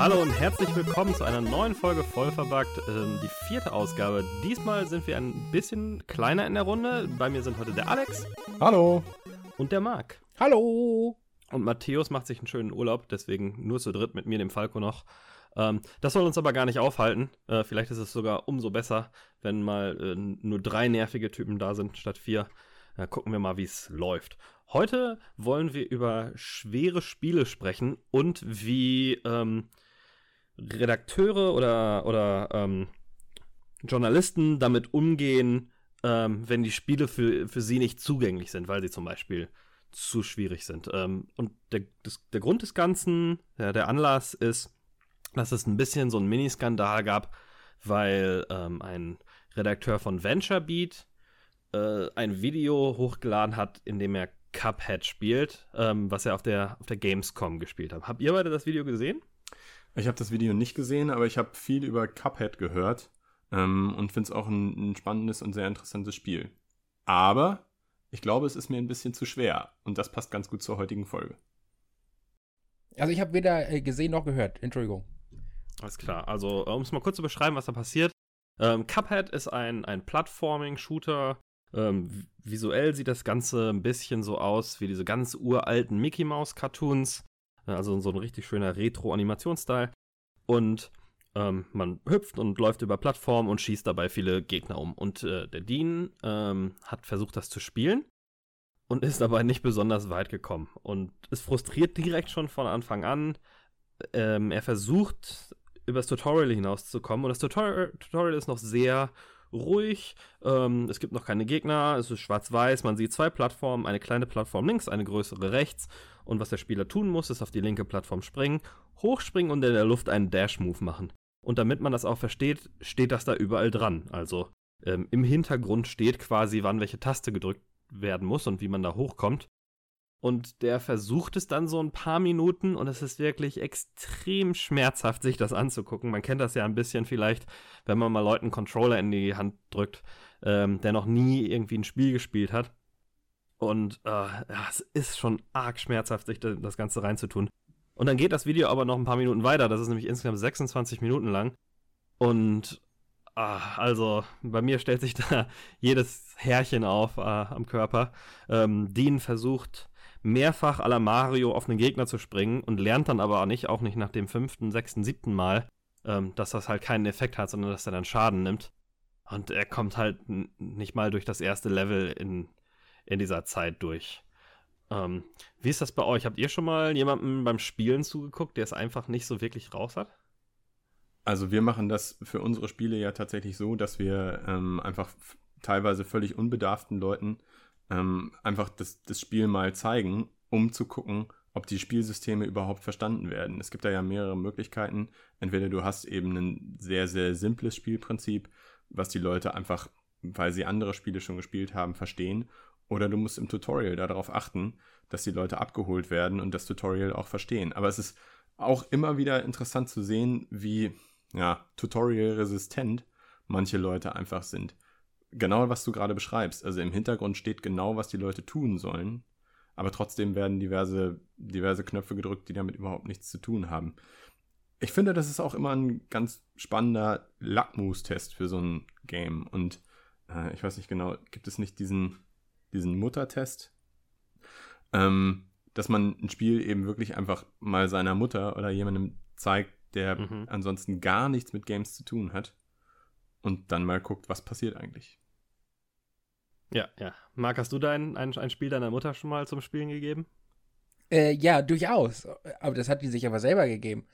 Hallo und herzlich willkommen zu einer neuen Folge Vollverbackt, äh, die vierte Ausgabe. Diesmal sind wir ein bisschen kleiner in der Runde. Bei mir sind heute der Alex. Hallo. Und der Marc. Hallo. Und Matthäus macht sich einen schönen Urlaub, deswegen nur zu dritt mit mir, dem Falco noch. Ähm, das soll uns aber gar nicht aufhalten. Äh, vielleicht ist es sogar umso besser, wenn mal äh, nur drei nervige Typen da sind statt vier. Äh, gucken wir mal, wie es läuft. Heute wollen wir über schwere Spiele sprechen und wie ähm, Redakteure oder, oder ähm, Journalisten damit umgehen, ähm, wenn die Spiele für, für sie nicht zugänglich sind, weil sie zum Beispiel zu schwierig sind. Ähm, und der, das, der Grund des Ganzen, ja, der Anlass ist, dass es ein bisschen so einen Miniskandal gab, weil ähm, ein Redakteur von VentureBeat äh, ein Video hochgeladen hat, in dem er Cuphead spielt, ähm, was er auf der, auf der Gamescom gespielt hat. Habt ihr beide das Video gesehen? Ich habe das Video nicht gesehen, aber ich habe viel über Cuphead gehört ähm, und finde es auch ein, ein spannendes und sehr interessantes Spiel. Aber ich glaube, es ist mir ein bisschen zu schwer und das passt ganz gut zur heutigen Folge. Also ich habe weder äh, gesehen noch gehört. Entschuldigung. Alles klar. Also um es mal kurz zu beschreiben, was da passiert. Ähm, Cuphead ist ein, ein Plattforming-Shooter. Ähm, visuell sieht das Ganze ein bisschen so aus wie diese ganz uralten Mickey Mouse Cartoons. Also so ein richtig schöner Retro-Animationsstyle. Und ähm, man hüpft und läuft über Plattformen und schießt dabei viele Gegner um. Und äh, der Dean ähm, hat versucht, das zu spielen und ist dabei nicht besonders weit gekommen. Und es frustriert direkt schon von Anfang an. Ähm, er versucht, übers Tutorial hinauszukommen. Und das Tutorial, Tutorial ist noch sehr ruhig. Ähm, es gibt noch keine Gegner. Es ist schwarz-weiß. Man sieht zwei Plattformen. Eine kleine Plattform links, eine größere rechts. Und was der Spieler tun muss, ist auf die linke Plattform springen, hochspringen und in der Luft einen Dash-Move machen. Und damit man das auch versteht, steht das da überall dran. Also ähm, im Hintergrund steht quasi, wann welche Taste gedrückt werden muss und wie man da hochkommt. Und der versucht es dann so ein paar Minuten und es ist wirklich extrem schmerzhaft, sich das anzugucken. Man kennt das ja ein bisschen vielleicht, wenn man mal Leuten Controller in die Hand drückt, ähm, der noch nie irgendwie ein Spiel gespielt hat. Und äh, ja, es ist schon arg schmerzhaft, sich das Ganze reinzutun. Und dann geht das Video aber noch ein paar Minuten weiter. Das ist nämlich insgesamt 26 Minuten lang. Und ah, also bei mir stellt sich da jedes Härchen auf äh, am Körper. Ähm, Dean versucht mehrfach à la Mario auf einen Gegner zu springen und lernt dann aber auch nicht, auch nicht nach dem fünften, sechsten, siebten Mal, ähm, dass das halt keinen Effekt hat, sondern dass er dann Schaden nimmt. Und er kommt halt nicht mal durch das erste Level in, in dieser Zeit durch. Ähm, wie ist das bei euch? Habt ihr schon mal jemandem beim Spielen zugeguckt, der es einfach nicht so wirklich raus hat? Also wir machen das für unsere Spiele ja tatsächlich so, dass wir ähm, einfach teilweise völlig unbedarften Leuten ähm, einfach das, das Spiel mal zeigen, um zu gucken, ob die Spielsysteme überhaupt verstanden werden. Es gibt da ja mehrere Möglichkeiten. Entweder du hast eben ein sehr, sehr simples Spielprinzip, was die Leute einfach, weil sie andere Spiele schon gespielt haben, verstehen. Oder du musst im Tutorial darauf achten, dass die Leute abgeholt werden und das Tutorial auch verstehen. Aber es ist auch immer wieder interessant zu sehen, wie ja, tutorial-resistent manche Leute einfach sind genau, was du gerade beschreibst. Also im Hintergrund steht genau, was die Leute tun sollen, aber trotzdem werden diverse, diverse Knöpfe gedrückt, die damit überhaupt nichts zu tun haben. Ich finde, das ist auch immer ein ganz spannender Lackmustest für so ein Game. Und äh, ich weiß nicht genau, gibt es nicht diesen, diesen Muttertest? Ähm, dass man ein Spiel eben wirklich einfach mal seiner Mutter oder jemandem zeigt, der mhm. ansonsten gar nichts mit Games zu tun hat und dann mal guckt, was passiert eigentlich. Ja, ja. Marc, hast du dein, ein, ein Spiel deiner Mutter schon mal zum Spielen gegeben? Äh, ja, durchaus. Aber das hat die sich aber selber gegeben.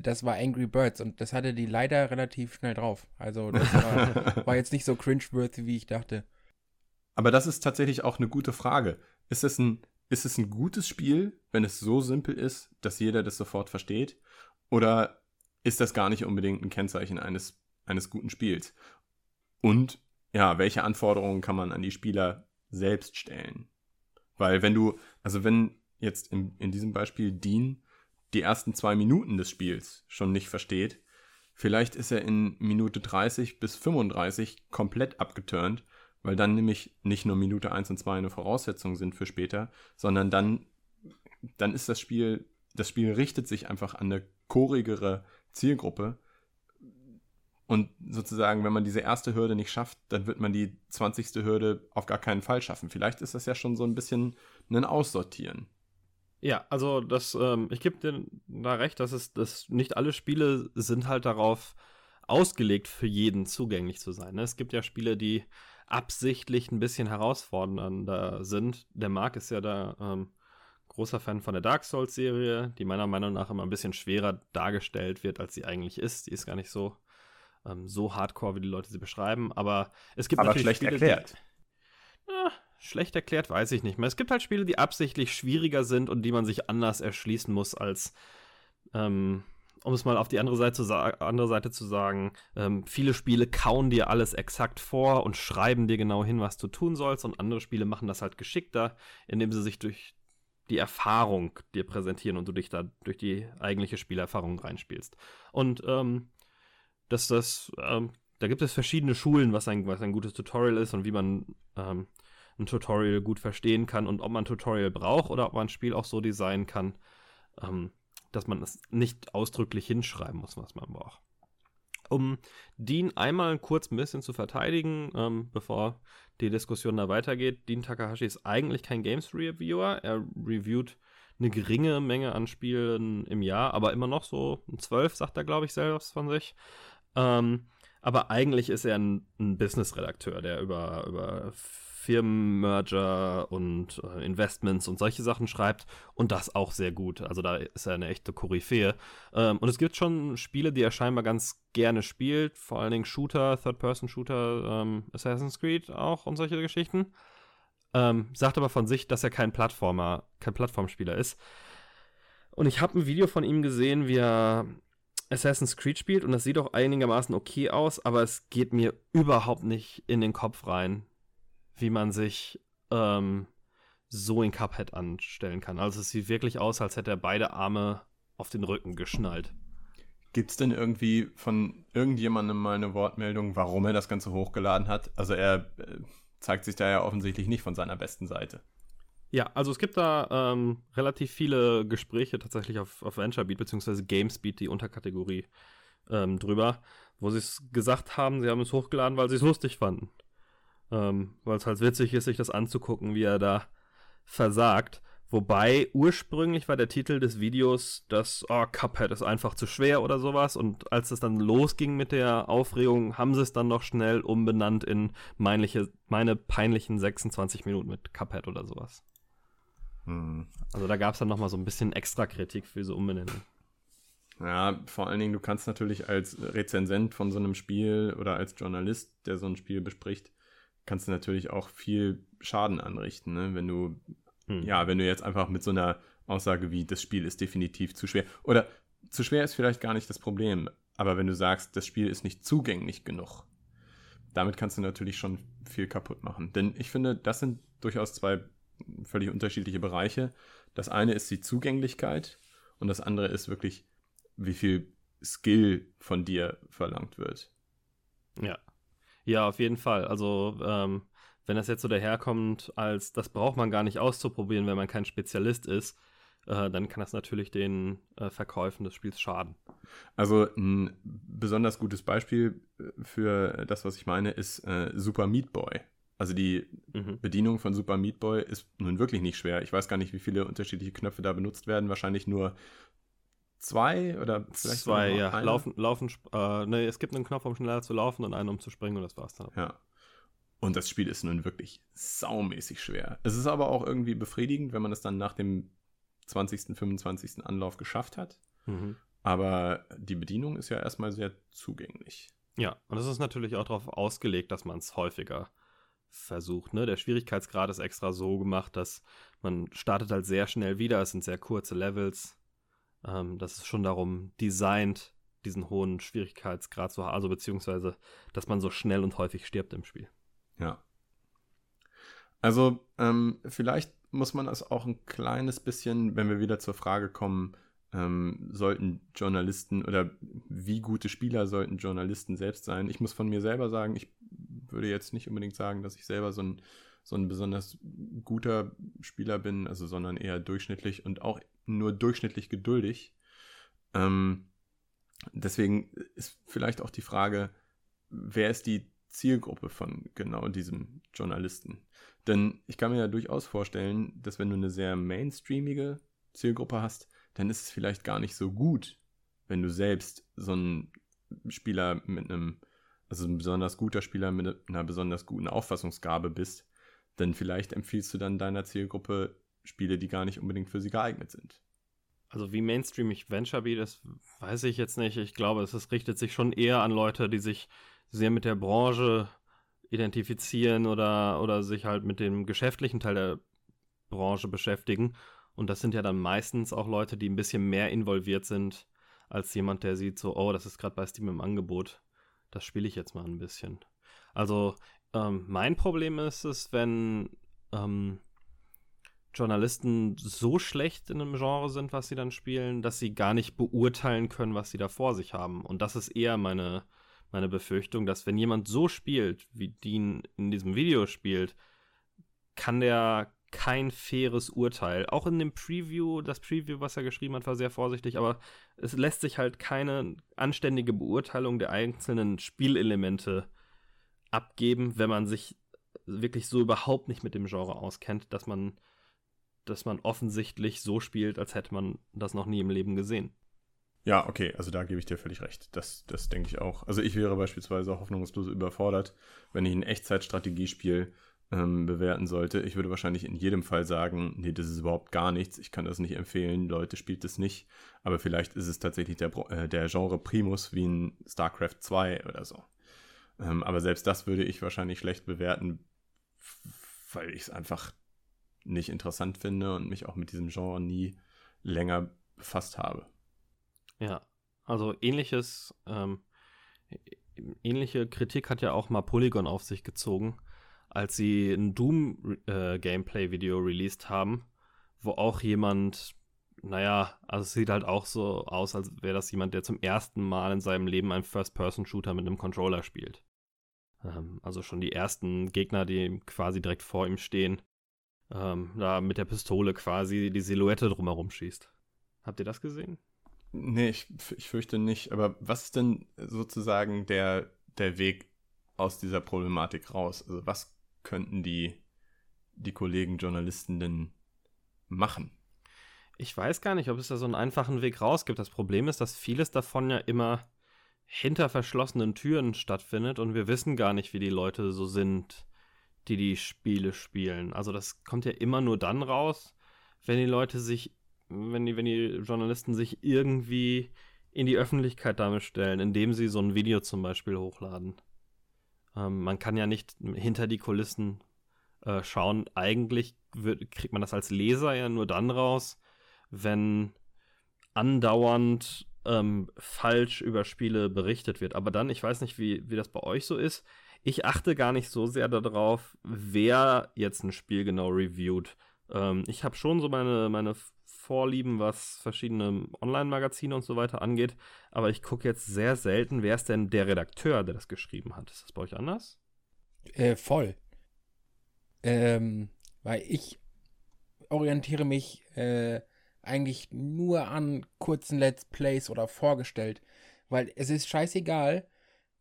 Das war Angry Birds und das hatte die leider relativ schnell drauf. Also das war, war jetzt nicht so cringe-worthy, wie ich dachte. Aber das ist tatsächlich auch eine gute Frage. Ist es ein, ist es ein gutes Spiel, wenn es so simpel ist, dass jeder das sofort versteht? Oder ist das gar nicht unbedingt ein Kennzeichen eines eines guten Spiels. Und ja, welche Anforderungen kann man an die Spieler selbst stellen? Weil wenn du, also wenn jetzt in, in diesem Beispiel Dean die ersten zwei Minuten des Spiels schon nicht versteht, Vielleicht ist er in Minute 30 bis 35 komplett abgeturnt, weil dann nämlich nicht nur Minute 1 und 2 eine Voraussetzung sind für später, sondern dann, dann ist das Spiel, das Spiel richtet sich einfach an eine chorigere Zielgruppe. Und sozusagen, wenn man diese erste Hürde nicht schafft, dann wird man die 20. Hürde auf gar keinen Fall schaffen. Vielleicht ist das ja schon so ein bisschen ein Aussortieren. Ja, also das, ähm, ich gebe dir da recht, dass es, dass nicht alle Spiele sind halt darauf ausgelegt, für jeden zugänglich zu sein. Ne? Es gibt ja Spiele, die absichtlich ein bisschen herausfordernder sind. Der Marc ist ja da ähm, großer Fan von der Dark Souls-Serie, die meiner Meinung nach immer ein bisschen schwerer dargestellt wird, als sie eigentlich ist. Die ist gar nicht so, ähm, so hardcore, wie die Leute sie beschreiben. Aber es gibt Aber natürlich schlecht Spiele, erklärt. Die, ja, schlecht erklärt weiß ich nicht mehr. Es gibt halt Spiele, die absichtlich schwieriger sind und die man sich anders erschließen muss als ähm, um es mal auf die andere Seite zu, andere Seite zu sagen, ähm, viele Spiele kauen dir alles exakt vor und schreiben dir genau hin, was du tun sollst, und andere Spiele machen das halt geschickter, indem sie sich durch die Erfahrung dir präsentieren und du dich da durch die eigentliche Spielerfahrung reinspielst. Und ähm, dass das, ähm, da gibt es verschiedene Schulen, was ein, was ein gutes Tutorial ist und wie man ähm, ein Tutorial gut verstehen kann und ob man ein Tutorial braucht oder ob man ein Spiel auch so designen kann, ähm, dass man es nicht ausdrücklich hinschreiben muss, was man braucht. Um Dean einmal kurz ein bisschen zu verteidigen, ähm, bevor die Diskussion da weitergeht, Dean Takahashi ist eigentlich kein Games Reviewer. Er reviewt eine geringe Menge an Spielen im Jahr, aber immer noch so ein 12, sagt er, glaube ich, selbst von sich. Ähm, aber eigentlich ist er ein, ein Business-Redakteur, der über, über Firmenmerger und äh, Investments und solche Sachen schreibt und das auch sehr gut. Also da ist er eine echte Koryphäe. Ähm, und es gibt schon Spiele, die er scheinbar ganz gerne spielt, vor allen Dingen Shooter, Third-Person-Shooter, ähm, Assassin's Creed auch und solche Geschichten. Ähm, sagt aber von sich, dass er kein Plattformer, kein Plattformspieler ist. Und ich habe ein Video von ihm gesehen, wie er Assassin's Creed spielt und das sieht auch einigermaßen okay aus, aber es geht mir überhaupt nicht in den Kopf rein, wie man sich ähm, so in Cuphead anstellen kann. Also es sieht wirklich aus, als hätte er beide Arme auf den Rücken geschnallt. Gibt es denn irgendwie von irgendjemandem mal eine Wortmeldung, warum er das Ganze hochgeladen hat? Also er äh, zeigt sich da ja offensichtlich nicht von seiner besten Seite. Ja, also es gibt da ähm, relativ viele Gespräche tatsächlich auf, auf VentureBeat bzw. GameSpeed, die Unterkategorie ähm, drüber, wo sie es gesagt haben, sie haben es hochgeladen, weil sie es lustig fanden. Ähm, weil es halt witzig ist, sich das anzugucken, wie er da versagt. Wobei ursprünglich war der Titel des Videos, dass oh, Cuphead ist einfach zu schwer oder sowas. Und als es dann losging mit der Aufregung, haben sie es dann noch schnell umbenannt in meinliche, meine peinlichen 26 Minuten mit Cuphead oder sowas. Hm. Also da gab es dann noch mal so ein bisschen extra Kritik für diese Umbenennung. Ja, vor allen Dingen, du kannst natürlich als Rezensent von so einem Spiel oder als Journalist, der so ein Spiel bespricht, kannst du natürlich auch viel Schaden anrichten, ne? wenn du, hm. ja, wenn du jetzt einfach mit so einer Aussage wie, das Spiel ist definitiv zu schwer. Oder zu schwer ist vielleicht gar nicht das Problem, aber wenn du sagst, das Spiel ist nicht zugänglich genug, damit kannst du natürlich schon viel kaputt machen. Denn ich finde, das sind durchaus zwei völlig unterschiedliche Bereiche. Das eine ist die Zugänglichkeit und das andere ist wirklich, wie viel Skill von dir verlangt wird. Ja. Ja, auf jeden Fall. Also, ähm, wenn das jetzt so daherkommt, als das braucht man gar nicht auszuprobieren, wenn man kein Spezialist ist, äh, dann kann das natürlich den äh, Verkäufen des Spiels schaden. Also ein besonders gutes Beispiel äh, für das, was ich meine, ist äh, Super Meat Boy. Also die mhm. Bedienung von Super Meat Boy ist nun wirklich nicht schwer. Ich weiß gar nicht, wie viele unterschiedliche Knöpfe da benutzt werden. Wahrscheinlich nur zwei oder vielleicht zwei, ja. Eine. Laufen, laufen, äh, ne, es gibt einen Knopf, um schneller zu laufen und einen, um zu springen und das war's dann. Ja. Und das Spiel ist nun wirklich saumäßig schwer. Es ist aber auch irgendwie befriedigend, wenn man es dann nach dem 20., 25. Anlauf geschafft hat. Mhm. Aber die Bedienung ist ja erstmal sehr zugänglich. Ja, und es ist natürlich auch darauf ausgelegt, dass man es häufiger versucht. Ne? Der Schwierigkeitsgrad ist extra so gemacht, dass man startet halt sehr schnell wieder. Es sind sehr kurze Levels. Ähm, das ist schon darum designt, diesen hohen Schwierigkeitsgrad zu haben, also beziehungsweise, dass man so schnell und häufig stirbt im Spiel. Ja. Also, ähm, vielleicht muss man das auch ein kleines bisschen, wenn wir wieder zur Frage kommen, ähm, sollten Journalisten oder wie gute Spieler sollten Journalisten selbst sein. Ich muss von mir selber sagen, ich würde jetzt nicht unbedingt sagen, dass ich selber so ein, so ein besonders guter Spieler bin, also sondern eher durchschnittlich und auch nur durchschnittlich geduldig. Ähm, deswegen ist vielleicht auch die Frage, wer ist die Zielgruppe von genau diesem Journalisten? Denn ich kann mir ja durchaus vorstellen, dass wenn du eine sehr mainstreamige Zielgruppe hast, dann ist es vielleicht gar nicht so gut, wenn du selbst so ein Spieler mit einem, also ein besonders guter Spieler mit einer besonders guten Auffassungsgabe bist, denn vielleicht empfiehlst du dann deiner Zielgruppe Spiele, die gar nicht unbedingt für sie geeignet sind. Also wie mainstreamig Venture Beat ist, weiß ich jetzt nicht. Ich glaube, es, es richtet sich schon eher an Leute, die sich sehr mit der Branche identifizieren oder, oder sich halt mit dem geschäftlichen Teil der Branche beschäftigen. Und das sind ja dann meistens auch Leute, die ein bisschen mehr involviert sind, als jemand, der sieht so, oh, das ist gerade bei Steam im Angebot. Das spiele ich jetzt mal ein bisschen. Also ähm, mein Problem ist es, wenn ähm, Journalisten so schlecht in einem Genre sind, was sie dann spielen, dass sie gar nicht beurteilen können, was sie da vor sich haben. Und das ist eher meine, meine Befürchtung, dass wenn jemand so spielt, wie Dean in diesem Video spielt, kann der kein faires Urteil. Auch in dem Preview, das Preview, was er geschrieben hat, war sehr vorsichtig, aber es lässt sich halt keine anständige Beurteilung der einzelnen Spielelemente abgeben, wenn man sich wirklich so überhaupt nicht mit dem Genre auskennt, dass man, dass man offensichtlich so spielt, als hätte man das noch nie im Leben gesehen. Ja, okay, also da gebe ich dir völlig recht. Das, das denke ich auch. Also ich wäre beispielsweise hoffnungslos überfordert, wenn ich ein Echtzeitstrategiespiel ähm, bewerten sollte. Ich würde wahrscheinlich in jedem Fall sagen, nee, das ist überhaupt gar nichts. Ich kann das nicht empfehlen. Leute, spielt es nicht. Aber vielleicht ist es tatsächlich der, äh, der Genre Primus wie ein StarCraft 2 oder so. Ähm, aber selbst das würde ich wahrscheinlich schlecht bewerten, weil ich es einfach nicht interessant finde und mich auch mit diesem Genre nie länger befasst habe. Ja, also ähnliches, ähm, ähnliche Kritik hat ja auch mal Polygon auf sich gezogen, als sie ein Doom-Gameplay-Video äh, released haben, wo auch jemand, naja, also es sieht halt auch so aus, als wäre das jemand, der zum ersten Mal in seinem Leben einen First-Person-Shooter mit einem Controller spielt. Ähm, also schon die ersten Gegner, die quasi direkt vor ihm stehen, ähm, da mit der Pistole quasi die Silhouette drumherum schießt. Habt ihr das gesehen? Nee, ich, ich fürchte nicht. Aber was ist denn sozusagen der, der Weg aus dieser Problematik raus? Also was könnten die, die Kollegen Journalisten denn machen? Ich weiß gar nicht, ob es da so einen einfachen Weg raus gibt. Das Problem ist, dass vieles davon ja immer hinter verschlossenen Türen stattfindet und wir wissen gar nicht, wie die Leute so sind, die die Spiele spielen. Also das kommt ja immer nur dann raus, wenn die Leute sich wenn die, wenn die Journalisten sich irgendwie in die Öffentlichkeit damit stellen, indem sie so ein Video zum Beispiel hochladen. Ähm, man kann ja nicht hinter die Kulissen äh, schauen. Eigentlich wird, kriegt man das als Leser ja nur dann raus, wenn andauernd ähm, falsch über Spiele berichtet wird. Aber dann, ich weiß nicht, wie, wie das bei euch so ist. Ich achte gar nicht so sehr darauf, wer jetzt ein Spiel genau reviewt. Ähm, ich habe schon so meine, meine Vorlieben, was verschiedene Online-Magazine und so weiter angeht. Aber ich gucke jetzt sehr selten, wer ist denn der Redakteur, der das geschrieben hat. Ist das bei euch anders? Äh, voll. Ähm, weil ich orientiere mich äh, eigentlich nur an kurzen Let's Plays oder vorgestellt. Weil es ist scheißegal,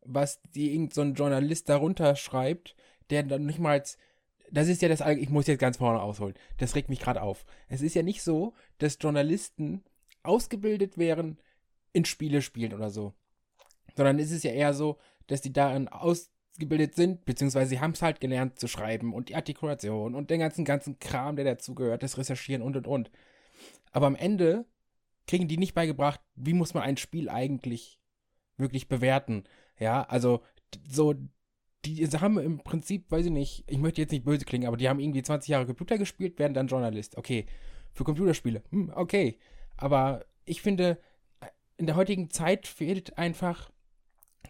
was die irgend so Journalist darunter schreibt, der dann nicht mal als das ist ja das, ich muss jetzt ganz vorne ausholen. Das regt mich gerade auf. Es ist ja nicht so, dass Journalisten ausgebildet wären in Spiele spielen oder so. Sondern es ist ja eher so, dass die darin ausgebildet sind, beziehungsweise sie haben es halt gelernt zu schreiben und die Artikulation und den ganzen, ganzen Kram, der dazugehört, das Recherchieren und und und. Aber am Ende kriegen die nicht beigebracht, wie muss man ein Spiel eigentlich wirklich bewerten. Ja, also so die haben im Prinzip, weiß ich nicht, ich möchte jetzt nicht böse klingen, aber die haben irgendwie 20 Jahre Computer gespielt, werden dann Journalist. Okay. Für Computerspiele. Hm, okay. Aber ich finde, in der heutigen Zeit fehlt einfach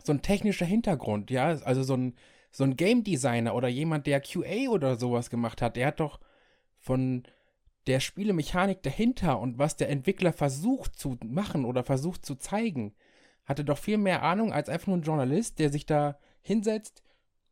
so ein technischer Hintergrund, ja. Also so ein, so ein Game Designer oder jemand, der QA oder sowas gemacht hat, der hat doch von der Spielemechanik dahinter und was der Entwickler versucht zu machen oder versucht zu zeigen, hatte doch viel mehr Ahnung als einfach nur ein Journalist, der sich da hinsetzt,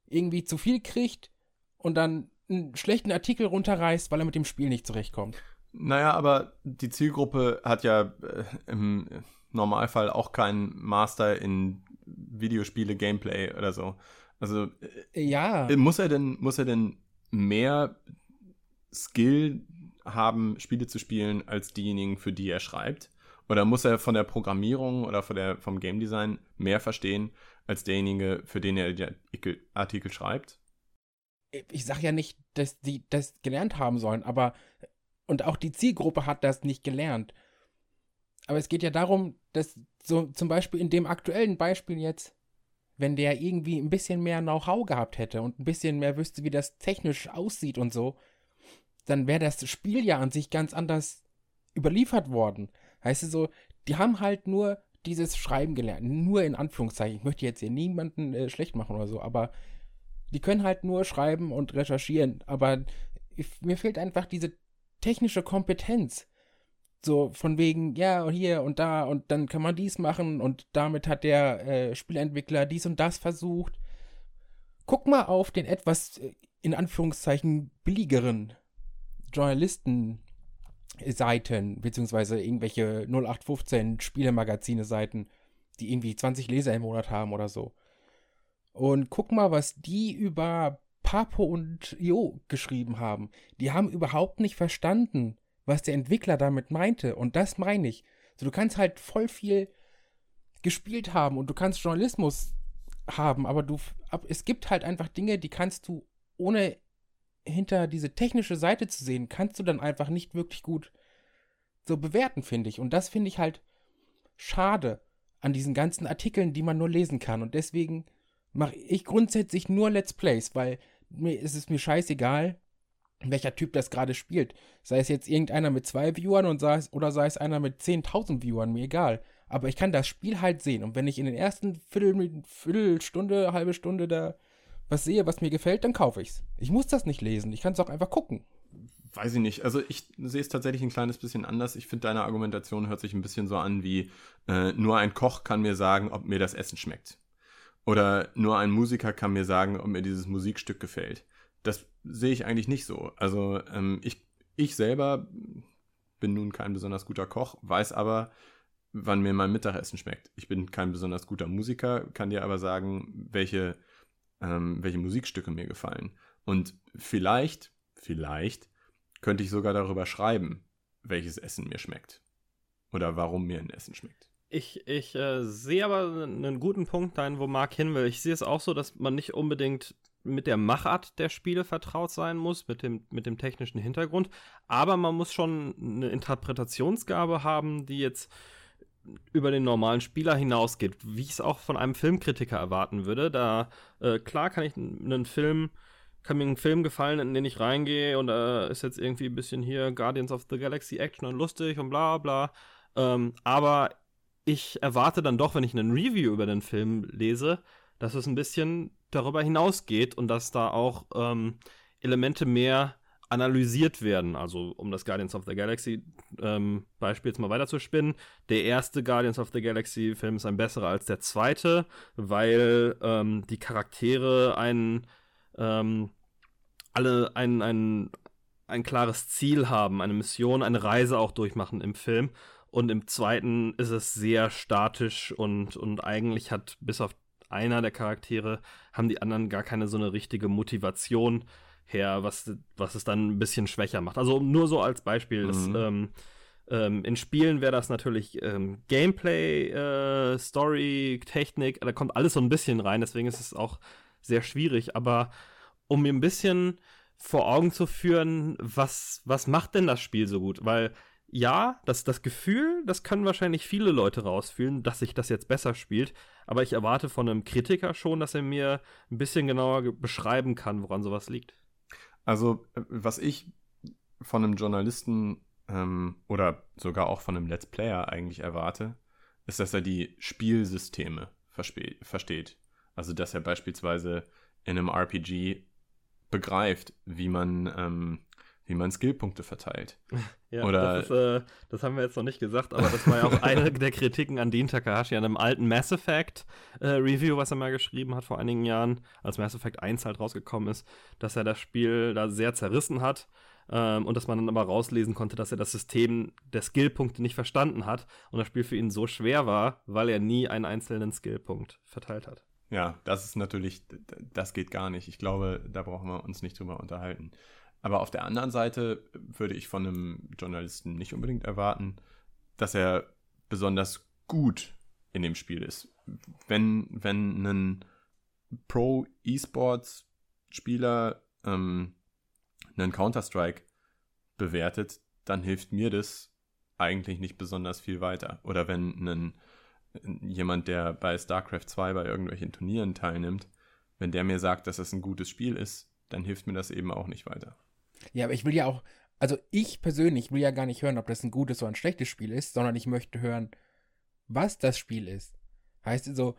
irgendwie zu viel kriegt und dann einen schlechten Artikel runterreißt, weil er mit dem Spiel nicht zurechtkommt. Naja, aber die Zielgruppe hat ja äh, im Normalfall auch keinen Master in Videospiele, Gameplay oder so. Also äh, ja. Muss er denn, muss er denn mehr Skill haben, Spiele zu spielen, als diejenigen, für die er schreibt? Oder muss er von der Programmierung oder von der, vom Game Design mehr verstehen, als derjenige, für den er die Artikel, schreibt? Ich sage ja nicht, dass die das gelernt haben sollen, aber und auch die Zielgruppe hat das nicht gelernt. Aber es geht ja darum, dass so zum Beispiel in dem aktuellen Beispiel jetzt, wenn der irgendwie ein bisschen mehr Know-how gehabt hätte und ein bisschen mehr wüsste, wie das technisch aussieht und so, dann wäre das Spiel ja an sich ganz anders überliefert worden. Heißt du so, die haben halt nur dieses Schreiben gelernt, nur in Anführungszeichen. Ich möchte jetzt hier niemanden äh, schlecht machen oder so, aber die können halt nur schreiben und recherchieren. Aber ich, mir fehlt einfach diese technische Kompetenz. So von wegen, ja, hier und da und dann kann man dies machen und damit hat der äh, Spielentwickler dies und das versucht. Guck mal auf den etwas äh, in Anführungszeichen billigeren Journalisten-Seiten, beziehungsweise irgendwelche 0815 Spielemagazine-Seiten, die irgendwie 20 Leser im Monat haben oder so. Und guck mal, was die über Papo und Jo geschrieben haben. Die haben überhaupt nicht verstanden, was der Entwickler damit meinte. Und das meine ich. So, du kannst halt voll viel gespielt haben und du kannst Journalismus haben, aber du, ab, es gibt halt einfach Dinge, die kannst du ohne hinter diese technische Seite zu sehen, kannst du dann einfach nicht wirklich gut so bewerten, finde ich. Und das finde ich halt schade an diesen ganzen Artikeln, die man nur lesen kann. Und deswegen mache ich grundsätzlich nur Let's Plays, weil mir ist es mir scheißegal, welcher Typ das gerade spielt. Sei es jetzt irgendeiner mit zwei Viewern und sei es, oder sei es einer mit 10.000 Viewern, mir egal. Aber ich kann das Spiel halt sehen. Und wenn ich in den ersten Viertel, Viertelstunde, halbe Stunde da was sehe, was mir gefällt, dann kaufe ich's. Ich muss das nicht lesen. Ich kann es auch einfach gucken. Weiß ich nicht. Also ich sehe es tatsächlich ein kleines bisschen anders. Ich finde, deine Argumentation hört sich ein bisschen so an wie, äh, nur ein Koch kann mir sagen, ob mir das Essen schmeckt. Oder nur ein Musiker kann mir sagen, ob mir dieses Musikstück gefällt. Das sehe ich eigentlich nicht so. Also ähm, ich, ich selber bin nun kein besonders guter Koch, weiß aber, wann mir mein Mittagessen schmeckt. Ich bin kein besonders guter Musiker, kann dir aber sagen, welche ähm, welche Musikstücke mir gefallen. Und vielleicht, vielleicht könnte ich sogar darüber schreiben, welches Essen mir schmeckt. Oder warum mir ein Essen schmeckt. Ich, ich äh, sehe aber einen guten Punkt dahin, wo Marc hin will. Ich sehe es auch so, dass man nicht unbedingt mit der Machart der Spiele vertraut sein muss, mit dem, mit dem technischen Hintergrund. Aber man muss schon eine Interpretationsgabe haben, die jetzt über den normalen Spieler hinausgeht, wie ich es auch von einem Filmkritiker erwarten würde. Da, äh, klar kann ich einen Film, kann mir ein Film gefallen, in den ich reingehe und äh, ist jetzt irgendwie ein bisschen hier Guardians of the Galaxy Action und lustig und bla bla. Ähm, aber ich erwarte dann doch, wenn ich einen Review über den Film lese, dass es ein bisschen darüber hinausgeht und dass da auch ähm, Elemente mehr analysiert werden. Also, um das Guardians of the Galaxy ähm, Beispiel jetzt mal weiterzuspinnen. Der erste Guardians of the Galaxy Film ist ein besserer als der zweite, weil ähm, die Charaktere ein, ähm, alle ein, ein, ein klares Ziel haben, eine Mission, eine Reise auch durchmachen im Film. Und im zweiten ist es sehr statisch und, und eigentlich hat bis auf einer der Charaktere haben die anderen gar keine so eine richtige Motivation her, was, was es dann ein bisschen schwächer macht. Also nur so als Beispiel. Mhm. Das, ähm, ähm, in Spielen wäre das natürlich ähm, Gameplay, äh, Story, Technik, da kommt alles so ein bisschen rein, deswegen ist es auch sehr schwierig. Aber um mir ein bisschen vor Augen zu führen, was, was macht denn das Spiel so gut? Weil ja, das, das Gefühl, das können wahrscheinlich viele Leute rausfühlen, dass sich das jetzt besser spielt. Aber ich erwarte von einem Kritiker schon, dass er mir ein bisschen genauer beschreiben kann, woran sowas liegt. Also, äh, was ich von einem Journalisten ähm, oder sogar auch von einem Let's Player eigentlich erwarte, ist, dass er die Spielsysteme versteht. Also, dass er beispielsweise in einem RPG begreift, wie man ähm, wie man Skillpunkte verteilt. Ja, Oder- das, ist, äh, das haben wir jetzt noch nicht gesagt, aber das war ja auch eine der Kritiken an Dean Takahashi an einem alten Mass Effect äh, Review, was er mal geschrieben hat vor einigen Jahren, als Mass Effect 1 halt rausgekommen ist, dass er das Spiel da sehr zerrissen hat ähm, und dass man dann aber rauslesen konnte, dass er das System der Skillpunkte nicht verstanden hat und das Spiel für ihn so schwer war, weil er nie einen einzelnen Skillpunkt verteilt hat. Ja, das ist natürlich, das geht gar nicht. Ich glaube, da brauchen wir uns nicht drüber unterhalten. Aber auf der anderen Seite würde ich von einem Journalisten nicht unbedingt erwarten, dass er besonders gut in dem Spiel ist. Wenn, wenn ein Pro-E-Sports-Spieler ähm, einen Counter-Strike bewertet, dann hilft mir das eigentlich nicht besonders viel weiter. Oder wenn ein jemand, der bei StarCraft 2 bei irgendwelchen Turnieren teilnimmt, wenn der mir sagt, dass es ein gutes Spiel ist, dann hilft mir das eben auch nicht weiter. Ja, aber ich will ja auch, also ich persönlich will ja gar nicht hören, ob das ein gutes oder ein schlechtes Spiel ist, sondern ich möchte hören, was das Spiel ist. Heißt also,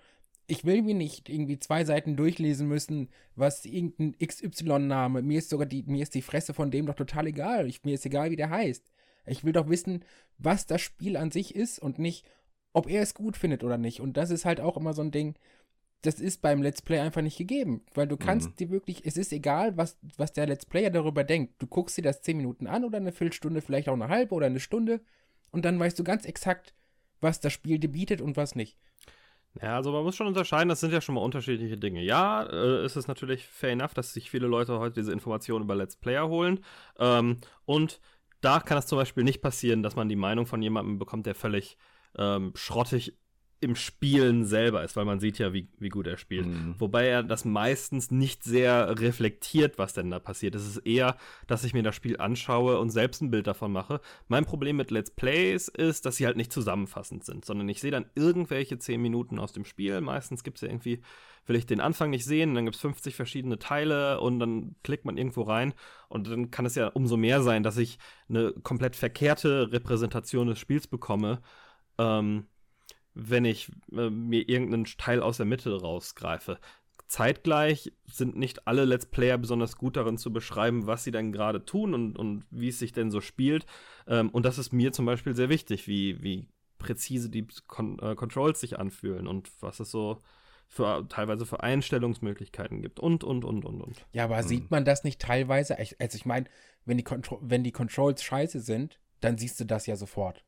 ich will mir nicht irgendwie zwei Seiten durchlesen müssen, was irgendein XY-Name, mir ist sogar die, mir ist die Fresse von dem doch total egal. Ich, mir ist egal, wie der heißt. Ich will doch wissen, was das Spiel an sich ist und nicht, ob er es gut findet oder nicht. Und das ist halt auch immer so ein Ding, das ist beim Let's Play einfach nicht gegeben. Weil du kannst Mhm. dir wirklich, es ist egal, was, was der Let's Player darüber denkt. Du guckst dir das 10 Minuten an oder eine Viertelstunde, vielleicht auch eine halbe oder eine Stunde und dann weißt du ganz exakt, was das Spiel dir bietet und was nicht. Ja, also man muss schon unterscheiden, das sind ja schon mal unterschiedliche Dinge. Ja, äh, es ist natürlich fair enough, dass sich viele Leute heute diese Informationen über Let's Player holen. Ähm, und da kann es zum Beispiel nicht passieren, dass man die Meinung von jemandem bekommt, der völlig ähm, schrottig im Spielen selber ist, weil man sieht ja, wie, wie gut er spielt. Mhm. Wobei er das meistens nicht sehr reflektiert, was denn da passiert. Es ist eher, dass ich mir das Spiel anschaue und selbst ein Bild davon mache. Mein Problem mit Let's Plays ist, dass sie halt nicht zusammenfassend sind, sondern ich sehe dann irgendwelche 10 Minuten aus dem Spiel. Meistens gibt es ja irgendwie, will ich den Anfang nicht sehen, dann gibt es 50 verschiedene Teile und dann klickt man irgendwo rein und dann kann es ja umso mehr sein, dass ich eine komplett verkehrte Repräsentation des Spiels bekomme. Ähm, wenn ich äh, mir irgendeinen Teil aus der Mitte rausgreife. Zeitgleich sind nicht alle Let's Player besonders gut darin zu beschreiben, was sie denn gerade tun und, und wie es sich denn so spielt. Ähm, und das ist mir zum Beispiel sehr wichtig, wie, wie präzise die Kon äh, Controls sich anfühlen und was es so für teilweise für Einstellungsmöglichkeiten gibt und und und und und. Ja, aber Mhm. sieht man das nicht teilweise? Also ich meine, wenn die, Contro wenn die Controls scheiße sind, dann siehst du das ja sofort.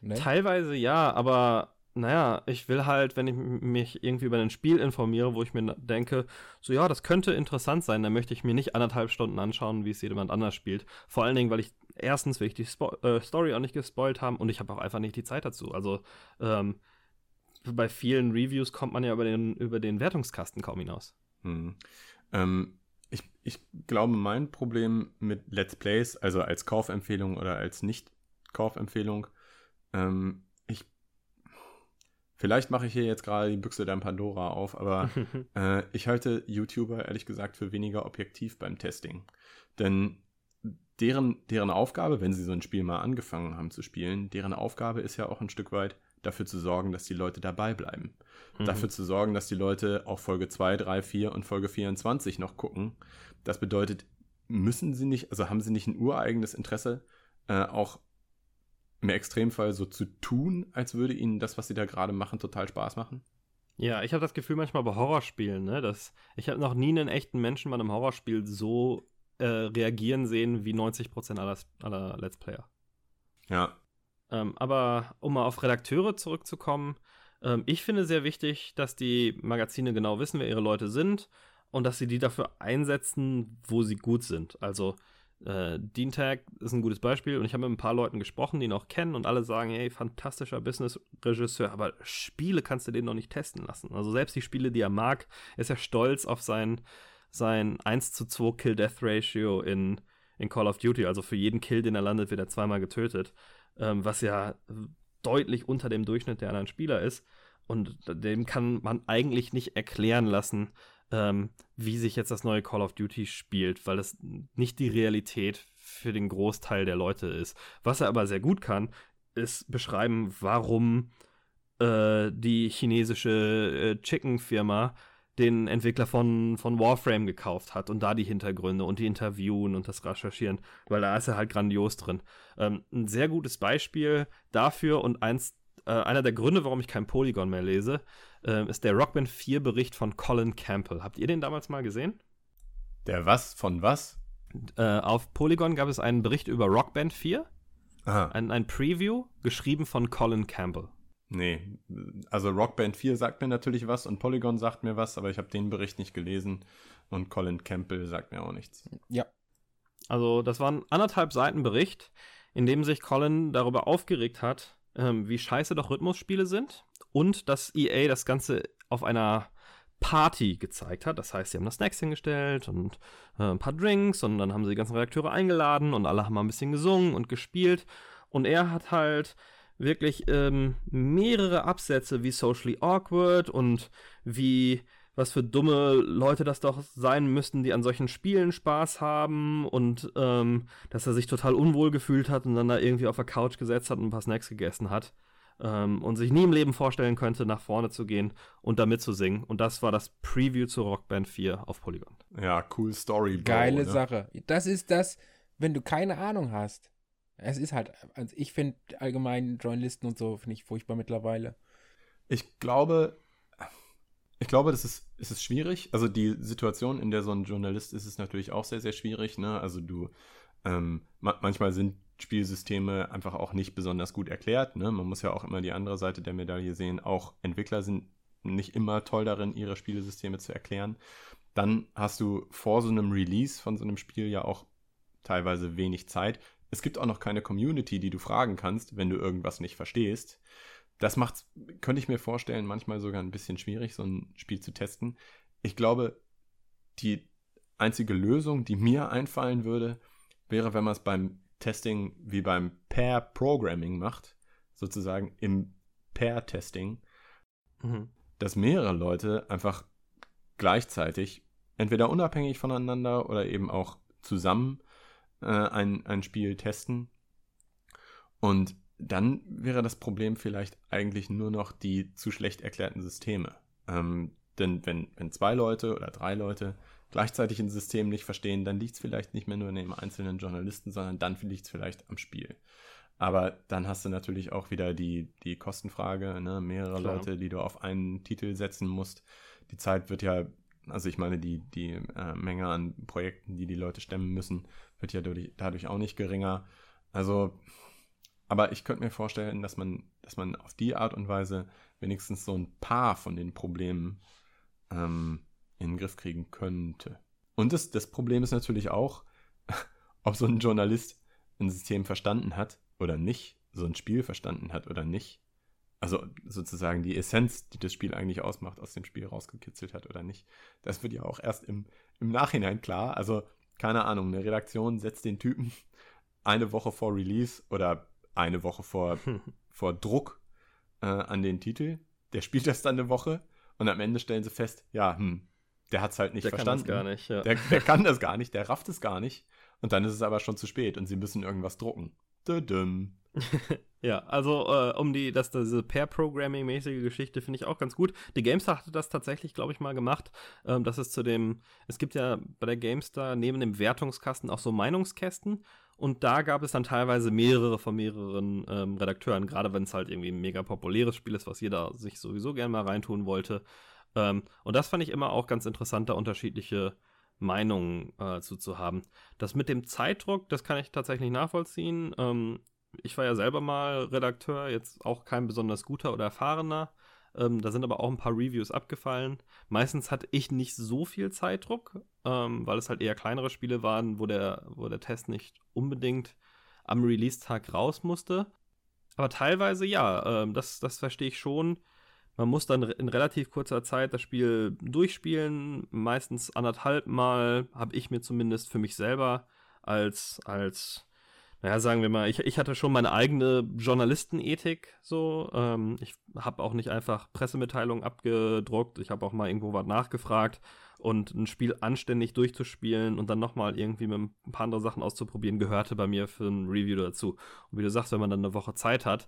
Ne? Teilweise ja, aber naja, ich will halt, wenn ich mich irgendwie über ein Spiel informiere, wo ich mir denke, so ja, das könnte interessant sein, dann möchte ich mir nicht anderthalb Stunden anschauen, wie es jemand anders spielt. Vor allen Dingen, weil ich erstens will ich die Spo äh, Story auch nicht gespoilt haben und ich habe auch einfach nicht die Zeit dazu. Also ähm, bei vielen Reviews kommt man ja über den, über den Wertungskasten kaum hinaus. Hm. Ähm, ich, ich glaube, mein Problem mit Let's Plays, also als Kaufempfehlung oder als Nicht-Kaufempfehlung, ähm. Vielleicht mache ich hier jetzt gerade die Büchse der Pandora auf, aber äh, ich halte YouTuber ehrlich gesagt für weniger objektiv beim Testing. Denn deren, deren Aufgabe, wenn sie so ein Spiel mal angefangen haben zu spielen, deren Aufgabe ist ja auch ein Stück weit dafür zu sorgen, dass die Leute dabei bleiben. Mhm. Dafür zu sorgen, dass die Leute auch Folge 2, 3, 4 und Folge 24 noch gucken. Das bedeutet, müssen sie nicht, also haben sie nicht ein ureigenes Interesse, äh, auch im Extremfall so zu tun, als würde ihnen das, was sie da gerade machen, total Spaß machen? Ja, ich habe das Gefühl manchmal bei Horrorspielen, ne, dass ich habe noch nie einen echten Menschen bei einem Horrorspiel so äh, reagieren sehen wie 90% aller, aller Let's Player. Ja. Ähm, aber um mal auf Redakteure zurückzukommen, ähm, ich finde sehr wichtig, dass die Magazine genau wissen, wer ihre Leute sind und dass sie die dafür einsetzen, wo sie gut sind. Also äh, Dean Tag ist ein gutes Beispiel und ich habe mit ein paar Leuten gesprochen, die ihn auch kennen und alle sagen, hey, fantastischer Business-Regisseur, aber Spiele kannst du den noch nicht testen lassen. Also selbst die Spiele, die er mag, ist er stolz auf sein, sein 1 zu 2 Kill-Death-Ratio in, in Call of Duty. Also für jeden Kill, den er landet, wird er zweimal getötet ähm, was ja deutlich unter dem Durchschnitt der anderen Spieler ist. Und dem kann man eigentlich nicht erklären lassen, ähm, wie sich jetzt das neue Call of Duty spielt, weil es nicht die Realität für den Großteil der Leute ist. Was er aber sehr gut kann, ist beschreiben, warum äh, die chinesische äh, Chicken-Firma den Entwickler von, von Warframe gekauft hat und da die Hintergründe und die Interviewen und das Recherchieren, weil da ist er halt grandios drin. Ähm, ein sehr gutes Beispiel dafür und eins, äh, einer der Gründe, warum ich kein Polygon mehr lese, äh, ist der Rockband 4 Bericht von Colin Campbell. Habt ihr den damals mal gesehen? Der was? Von was? Äh, auf Polygon gab es einen Bericht über Rockband 4. Ein, ein Preview, geschrieben von Colin Campbell. Nee, also Rockband 4 sagt mir natürlich was und Polygon sagt mir was, aber ich habe den Bericht nicht gelesen und Colin Campbell sagt mir auch nichts. Ja. Also, das war ein anderthalb Seiten Bericht, in dem sich Colin darüber aufgeregt hat, ähm, wie scheiße doch Rhythmusspiele sind und dass EA das Ganze auf einer Party gezeigt hat. Das heißt, sie haben da Snacks hingestellt und äh, ein paar Drinks und dann haben sie die ganzen Redakteure eingeladen und alle haben mal ein bisschen gesungen und gespielt. Und er hat halt wirklich ähm, mehrere Absätze wie Socially Awkward und wie was für dumme Leute das doch sein müssten, die an solchen Spielen Spaß haben und ähm, dass er sich total unwohl gefühlt hat und dann da irgendwie auf der Couch gesetzt hat und ein paar Snacks gegessen hat ähm, und sich nie im Leben vorstellen könnte, nach vorne zu gehen und da mitzusingen. Und das war das Preview zu Rockband 4 auf Polygon. Ja, cool Story. Bro, Geile ne? Sache. Das ist das, wenn du keine Ahnung hast. Es ist halt, also ich finde allgemein Journalisten und so, finde ich furchtbar mittlerweile. Ich glaube, ich glaube, das ist, es ist schwierig. Also die Situation, in der so ein Journalist ist, ist natürlich auch sehr, sehr schwierig. Ne? Also du, ähm, ma manchmal sind Spielsysteme einfach auch nicht besonders gut erklärt. Ne? Man muss ja auch immer die andere Seite der Medaille sehen. Auch Entwickler sind nicht immer toll darin, ihre Spielesysteme zu erklären. Dann hast du vor so einem Release von so einem Spiel ja auch teilweise wenig Zeit. Es gibt auch noch keine Community, die du fragen kannst, wenn du irgendwas nicht verstehst. Das macht, könnte ich mir vorstellen, manchmal sogar ein bisschen schwierig, so ein Spiel zu testen. Ich glaube, die einzige Lösung, die mir einfallen würde, wäre, wenn man es beim Testing wie beim Pair Programming macht, sozusagen im Pair Testing, mhm. dass mehrere Leute einfach gleichzeitig, entweder unabhängig voneinander oder eben auch zusammen äh, ein, ein Spiel testen. Und dann wäre das Problem vielleicht eigentlich nur noch die zu schlecht erklärten Systeme. Ähm, denn wenn, wenn zwei Leute oder drei Leute gleichzeitig ein System nicht verstehen, dann liegt es vielleicht nicht mehr nur in dem einzelnen Journalisten, sondern dann liegt es vielleicht am Spiel. Aber dann hast du natürlich auch wieder die, die Kostenfrage, ne? mehrere Klar. Leute, die du auf einen Titel setzen musst. Die Zeit wird ja, also ich meine, die, die äh, Menge an Projekten, die die Leute stemmen müssen, wird ja dadurch, dadurch auch nicht geringer. Also, aber ich könnte mir vorstellen, dass man, dass man auf die Art und Weise wenigstens so ein paar von den Problemen ähm, in den Griff kriegen könnte. Und das, das Problem ist natürlich auch, ob so ein Journalist ein System verstanden hat oder nicht, so ein Spiel verstanden hat oder nicht. Also sozusagen die Essenz, die das Spiel eigentlich ausmacht, aus dem Spiel rausgekitzelt hat oder nicht. Das wird ja auch erst im, im Nachhinein klar. Also keine Ahnung, eine Redaktion setzt den Typen eine Woche vor Release oder eine Woche vor, vor Druck äh, an den Titel. Der spielt das dann eine Woche und am Ende stellen sie fest, ja, hm, der hat es halt nicht der verstanden. Kann das gar nicht, ja. der, der kann das gar nicht, der rafft es gar nicht. Und dann ist es aber schon zu spät und sie müssen irgendwas drucken. Dödüm. ja, also äh, um die, dass diese Pair-Programming-mäßige Geschichte finde ich auch ganz gut. Die GameStar hatte das tatsächlich, glaube ich, mal gemacht. Ähm, dass es zu dem, es gibt ja bei der GameStar neben dem Wertungskasten auch so Meinungskästen und da gab es dann teilweise mehrere von mehreren ähm, Redakteuren, gerade wenn es halt irgendwie ein mega populäres Spiel ist, was jeder sich sowieso gerne mal reintun wollte. Ähm, und das fand ich immer auch ganz interessant, da unterschiedliche Meinungen äh, zu, zu haben. Das mit dem Zeitdruck, das kann ich tatsächlich nachvollziehen. Ähm, ich war ja selber mal Redakteur, jetzt auch kein besonders guter oder erfahrener. Ähm, da sind aber auch ein paar Reviews abgefallen. Meistens hatte ich nicht so viel Zeitdruck, ähm, weil es halt eher kleinere Spiele waren, wo der, wo der Test nicht unbedingt am Release-Tag raus musste. Aber teilweise ja, ähm, das, das verstehe ich schon. Man muss dann in relativ kurzer Zeit das Spiel durchspielen. Meistens anderthalb Mal habe ich mir zumindest für mich selber als, als naja, sagen wir mal, ich, ich hatte schon meine eigene Journalistenethik so. Ähm, ich habe auch nicht einfach Pressemitteilungen abgedruckt. Ich habe auch mal irgendwo was nachgefragt und ein Spiel anständig durchzuspielen und dann nochmal irgendwie mit ein paar andere Sachen auszuprobieren, gehörte bei mir für ein Review dazu. Und wie du sagst, wenn man dann eine Woche Zeit hat,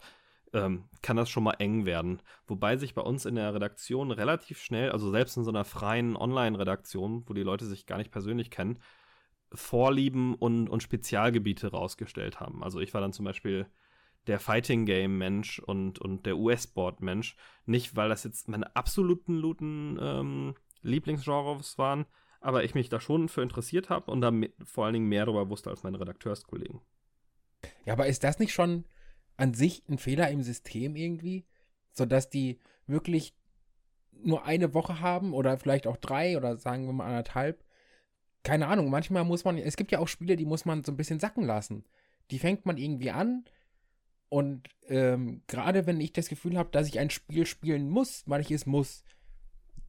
ähm, kann das schon mal eng werden. Wobei sich bei uns in der Redaktion relativ schnell, also selbst in so einer freien Online-Redaktion, wo die Leute sich gar nicht persönlich kennen, Vorlieben und, und Spezialgebiete rausgestellt haben. Also ich war dann zum Beispiel der Fighting Game Mensch und, und der US-Sport Mensch. Nicht, weil das jetzt meine absoluten Luten ähm, Lieblingsgenres waren, aber ich mich da schon für interessiert habe und da vor allen Dingen mehr darüber wusste als meine Redakteurskollegen. Ja, aber ist das nicht schon an sich ein Fehler im System irgendwie? Sodass die wirklich nur eine Woche haben oder vielleicht auch drei oder sagen wir mal anderthalb. Keine Ahnung, manchmal muss man, es gibt ja auch Spiele, die muss man so ein bisschen sacken lassen. Die fängt man irgendwie an und ähm, gerade wenn ich das Gefühl habe, dass ich ein Spiel spielen muss, weil ich es muss,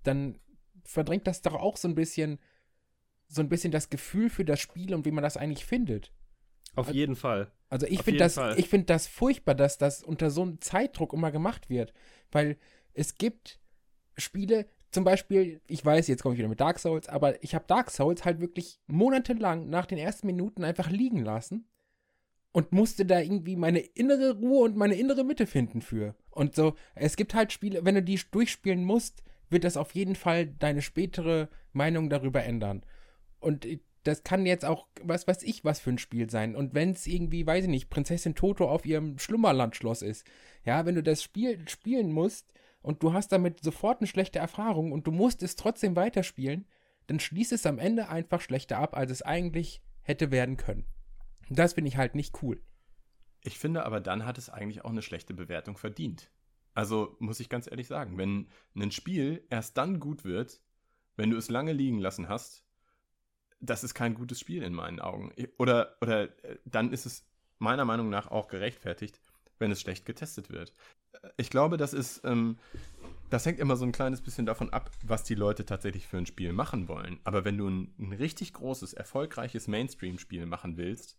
dann verdrängt das doch auch so ein bisschen, so ein bisschen das Gefühl für das Spiel und wie man das eigentlich findet. Auf also, jeden Fall. Also ich finde das, ich finde das furchtbar, dass das unter so einem Zeitdruck immer gemacht wird, weil es gibt Spiele, zum Beispiel, ich weiß, jetzt komme ich wieder mit Dark Souls, aber ich habe Dark Souls halt wirklich monatelang nach den ersten Minuten einfach liegen lassen und musste da irgendwie meine innere Ruhe und meine innere Mitte finden für. Und so, es gibt halt Spiele, wenn du die durchspielen musst, wird das auf jeden Fall deine spätere Meinung darüber ändern. Und das kann jetzt auch, was weiß ich, was für ein Spiel sein. Und wenn es irgendwie, weiß ich nicht, Prinzessin Toto auf ihrem Schlummerlandschloss ist, ja, wenn du das Spiel spielen musst und du hast damit sofort eine schlechte Erfahrung und du musst es trotzdem weiterspielen, dann schließt es am Ende einfach schlechter ab, als es eigentlich hätte werden können. Das finde ich halt nicht cool. Ich finde aber, dann hat es eigentlich auch eine schlechte Bewertung verdient. Also muss ich ganz ehrlich sagen, wenn ein Spiel erst dann gut wird, wenn du es lange liegen lassen hast, das ist kein gutes Spiel in meinen Augen. Oder, oder äh, dann ist es meiner Meinung nach auch gerechtfertigt, wenn es schlecht getestet wird. Ich glaube, das ist, ähm, das hängt immer so ein kleines bisschen davon ab, was die Leute tatsächlich für ein Spiel machen wollen. Aber wenn du ein, ein richtig großes, erfolgreiches Mainstream-Spiel machen willst,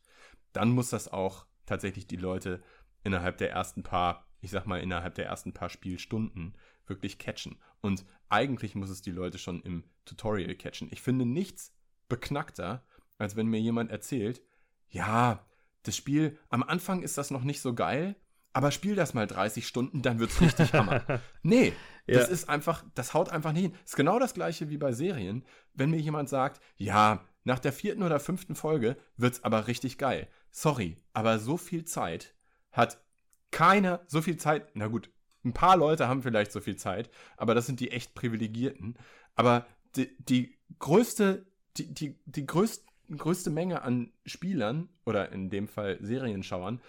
dann muss das auch tatsächlich die Leute innerhalb der ersten paar, ich sag mal, innerhalb der ersten paar Spielstunden wirklich catchen. Und eigentlich muss es die Leute schon im Tutorial catchen. Ich finde nichts beknackter, als wenn mir jemand erzählt, ja, das Spiel, am Anfang ist das noch nicht so geil, aber spiel das mal 30 Stunden, dann wird's richtig Hammer. nee, ja. das ist einfach, das haut einfach nicht hin. Ist genau das gleiche wie bei Serien. Wenn mir jemand sagt, ja, nach der vierten oder fünften Folge wird's aber richtig geil. Sorry, aber so viel Zeit hat keiner, so viel Zeit, na gut, ein paar Leute haben vielleicht so viel Zeit, aber das sind die echt Privilegierten. Aber die, die größte, die, die, die größte, größte Menge an Spielern oder in dem Fall Serienschauern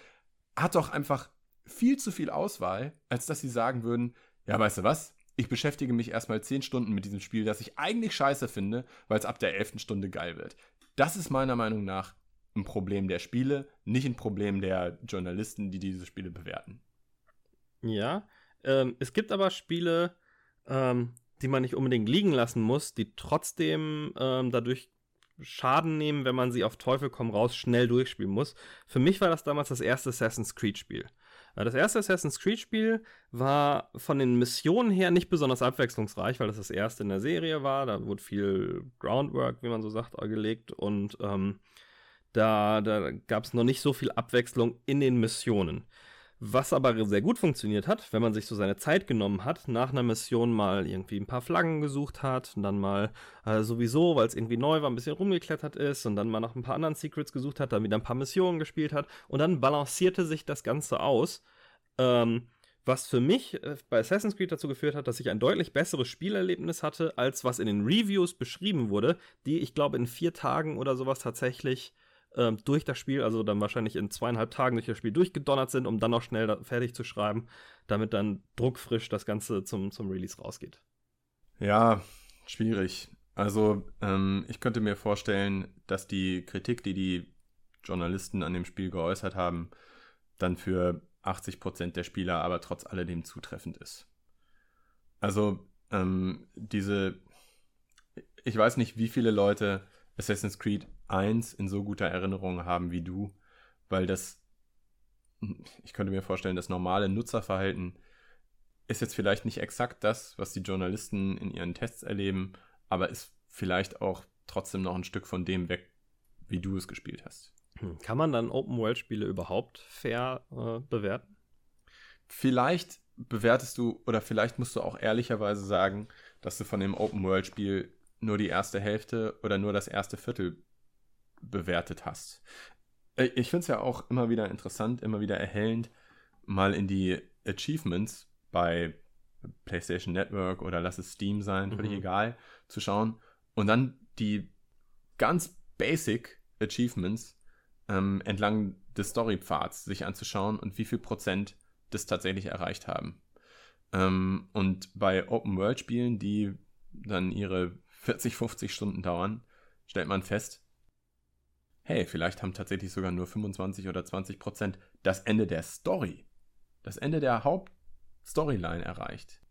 hat doch einfach viel zu viel Auswahl, als dass sie sagen würden, ja, weißt du was? ich beschäftige mich erstmal zehn Stunden mit diesem Spiel, das ich eigentlich scheiße finde, weil es ab der elften Stunde geil wird. Das ist meiner Meinung nach ein Problem der Spiele, nicht ein Problem der Journalisten, die diese Spiele bewerten. Ja, ähm, es gibt aber Spiele, ähm, die man nicht unbedingt liegen lassen muss, die trotzdem ähm, dadurch Schaden nehmen, wenn man sie auf Teufel komm raus schnell durchspielen muss. Für mich war das damals das erste Assassin's Creed Spiel. Das erste Assassin's Creed-Spiel war von den Missionen her nicht besonders abwechslungsreich, weil das das erste in der Serie war. Da wurde viel Groundwork, wie man so sagt, gelegt und ähm, da, da gab es noch nicht so viel Abwechslung in den Missionen. Was aber sehr gut funktioniert hat, wenn man sich so seine Zeit genommen hat, nach einer Mission mal irgendwie ein paar Flaggen gesucht hat und dann mal äh, sowieso, weil es irgendwie neu war, ein bisschen rumgeklettert ist und dann mal nach ein paar anderen Secrets gesucht hat, dann wieder ein paar Missionen gespielt hat und dann balancierte sich das Ganze aus. Ähm, was für mich äh, bei Assassin's Creed dazu geführt hat, dass ich ein deutlich besseres Spielerlebnis hatte, als was in den Reviews beschrieben wurde, die ich glaube in vier Tagen oder sowas tatsächlich ähm, durch das Spiel, also dann wahrscheinlich in zweieinhalb Tagen durch das Spiel durchgedonnert sind, um dann noch schnell fertig zu schreiben, damit dann druckfrisch das Ganze zum, zum Release rausgeht. Ja, schwierig. Also ähm, ich könnte mir vorstellen, dass die Kritik, die die Journalisten an dem Spiel geäußert haben, dann für 80% der Spieler aber trotz alledem zutreffend ist. Also ähm, diese, ich weiß nicht, wie viele Leute Assassin's Creed 1 in so guter Erinnerung haben wie du, weil das, ich könnte mir vorstellen, das normale Nutzerverhalten ist jetzt vielleicht nicht exakt das, was die Journalisten in ihren Tests erleben, aber ist vielleicht auch trotzdem noch ein Stück von dem weg, wie du es gespielt hast. Hm, kann man dann Open-World-Spiele überhaupt fair äh, bewerten? vielleicht bewertest du oder vielleicht musst du auch ehrlicherweise sagen, dass du von dem Open-World-Spiel nur die erste Hälfte oder nur das erste Viertel bewertet hast. Äh, ich finde es ja auch immer wieder interessant, immer wieder erhellend, mal in die Achievements bei PlayStation Network oder lass es Steam sein, völlig Mhm. egal, zu schauen und dann die ganz basic Achievements ähm, entlang des Storypfads sich anzuschauen und wie viel Prozent das tatsächlich erreicht haben. Ähm, und bei Open-World-Spielen, die dann ihre 40, 50 Stunden dauern, stellt man fest, hey, vielleicht haben tatsächlich sogar nur 25 oder 20 Prozent das Ende der Story, das Ende der Hauptstoryline erreicht.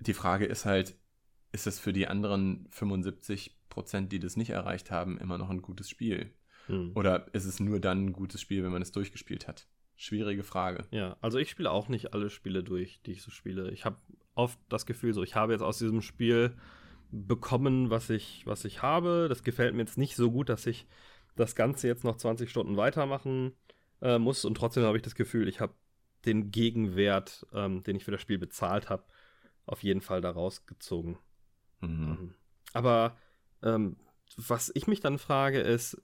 Die Frage ist halt, ist es für die anderen 75 Prozent, die das nicht erreicht haben, immer noch ein gutes Spiel? Hm. Oder ist es nur dann ein gutes Spiel, wenn man es durchgespielt hat? Schwierige Frage. Ja, also ich spiele auch nicht alle Spiele durch, die ich so spiele. Ich habe oft das Gefühl, so ich habe jetzt aus diesem Spiel bekommen, was ich, was ich habe. Das gefällt mir jetzt nicht so gut, dass ich das Ganze jetzt noch 20 Stunden weitermachen äh, muss. Und trotzdem habe ich das Gefühl, ich habe den Gegenwert, ähm, den ich für das Spiel bezahlt habe, auf jeden Fall da rausgezogen. Mhm. Ähm, Aber ähm, was ich mich dann frage, ist,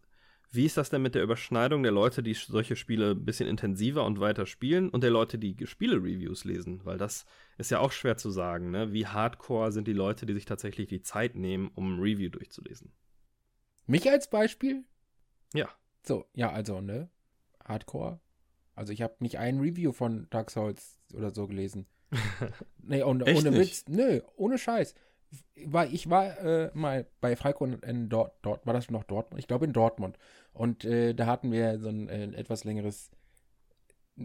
wie ist das denn mit der Überschneidung der Leute, die solche Spiele ein bisschen intensiver und weiter spielen und der Leute, die Spiele-Reviews lesen? Weil das ist ja auch schwer zu sagen, ne? Wie hardcore sind die Leute, die sich tatsächlich die Zeit nehmen, um ein Review durchzulesen? Mich als Beispiel? Ja. So, ja, also, ne? Hardcore. Also ich habe nicht ein Review von Dark Souls oder so gelesen. Nee, und, ohne? Witz. Nö, ohne Scheiß. War, ich war äh, mal bei Falco in, in dort, dort, war das noch Dortmund? Ich glaube in Dortmund. Und äh, da hatten wir so ein äh, etwas längeres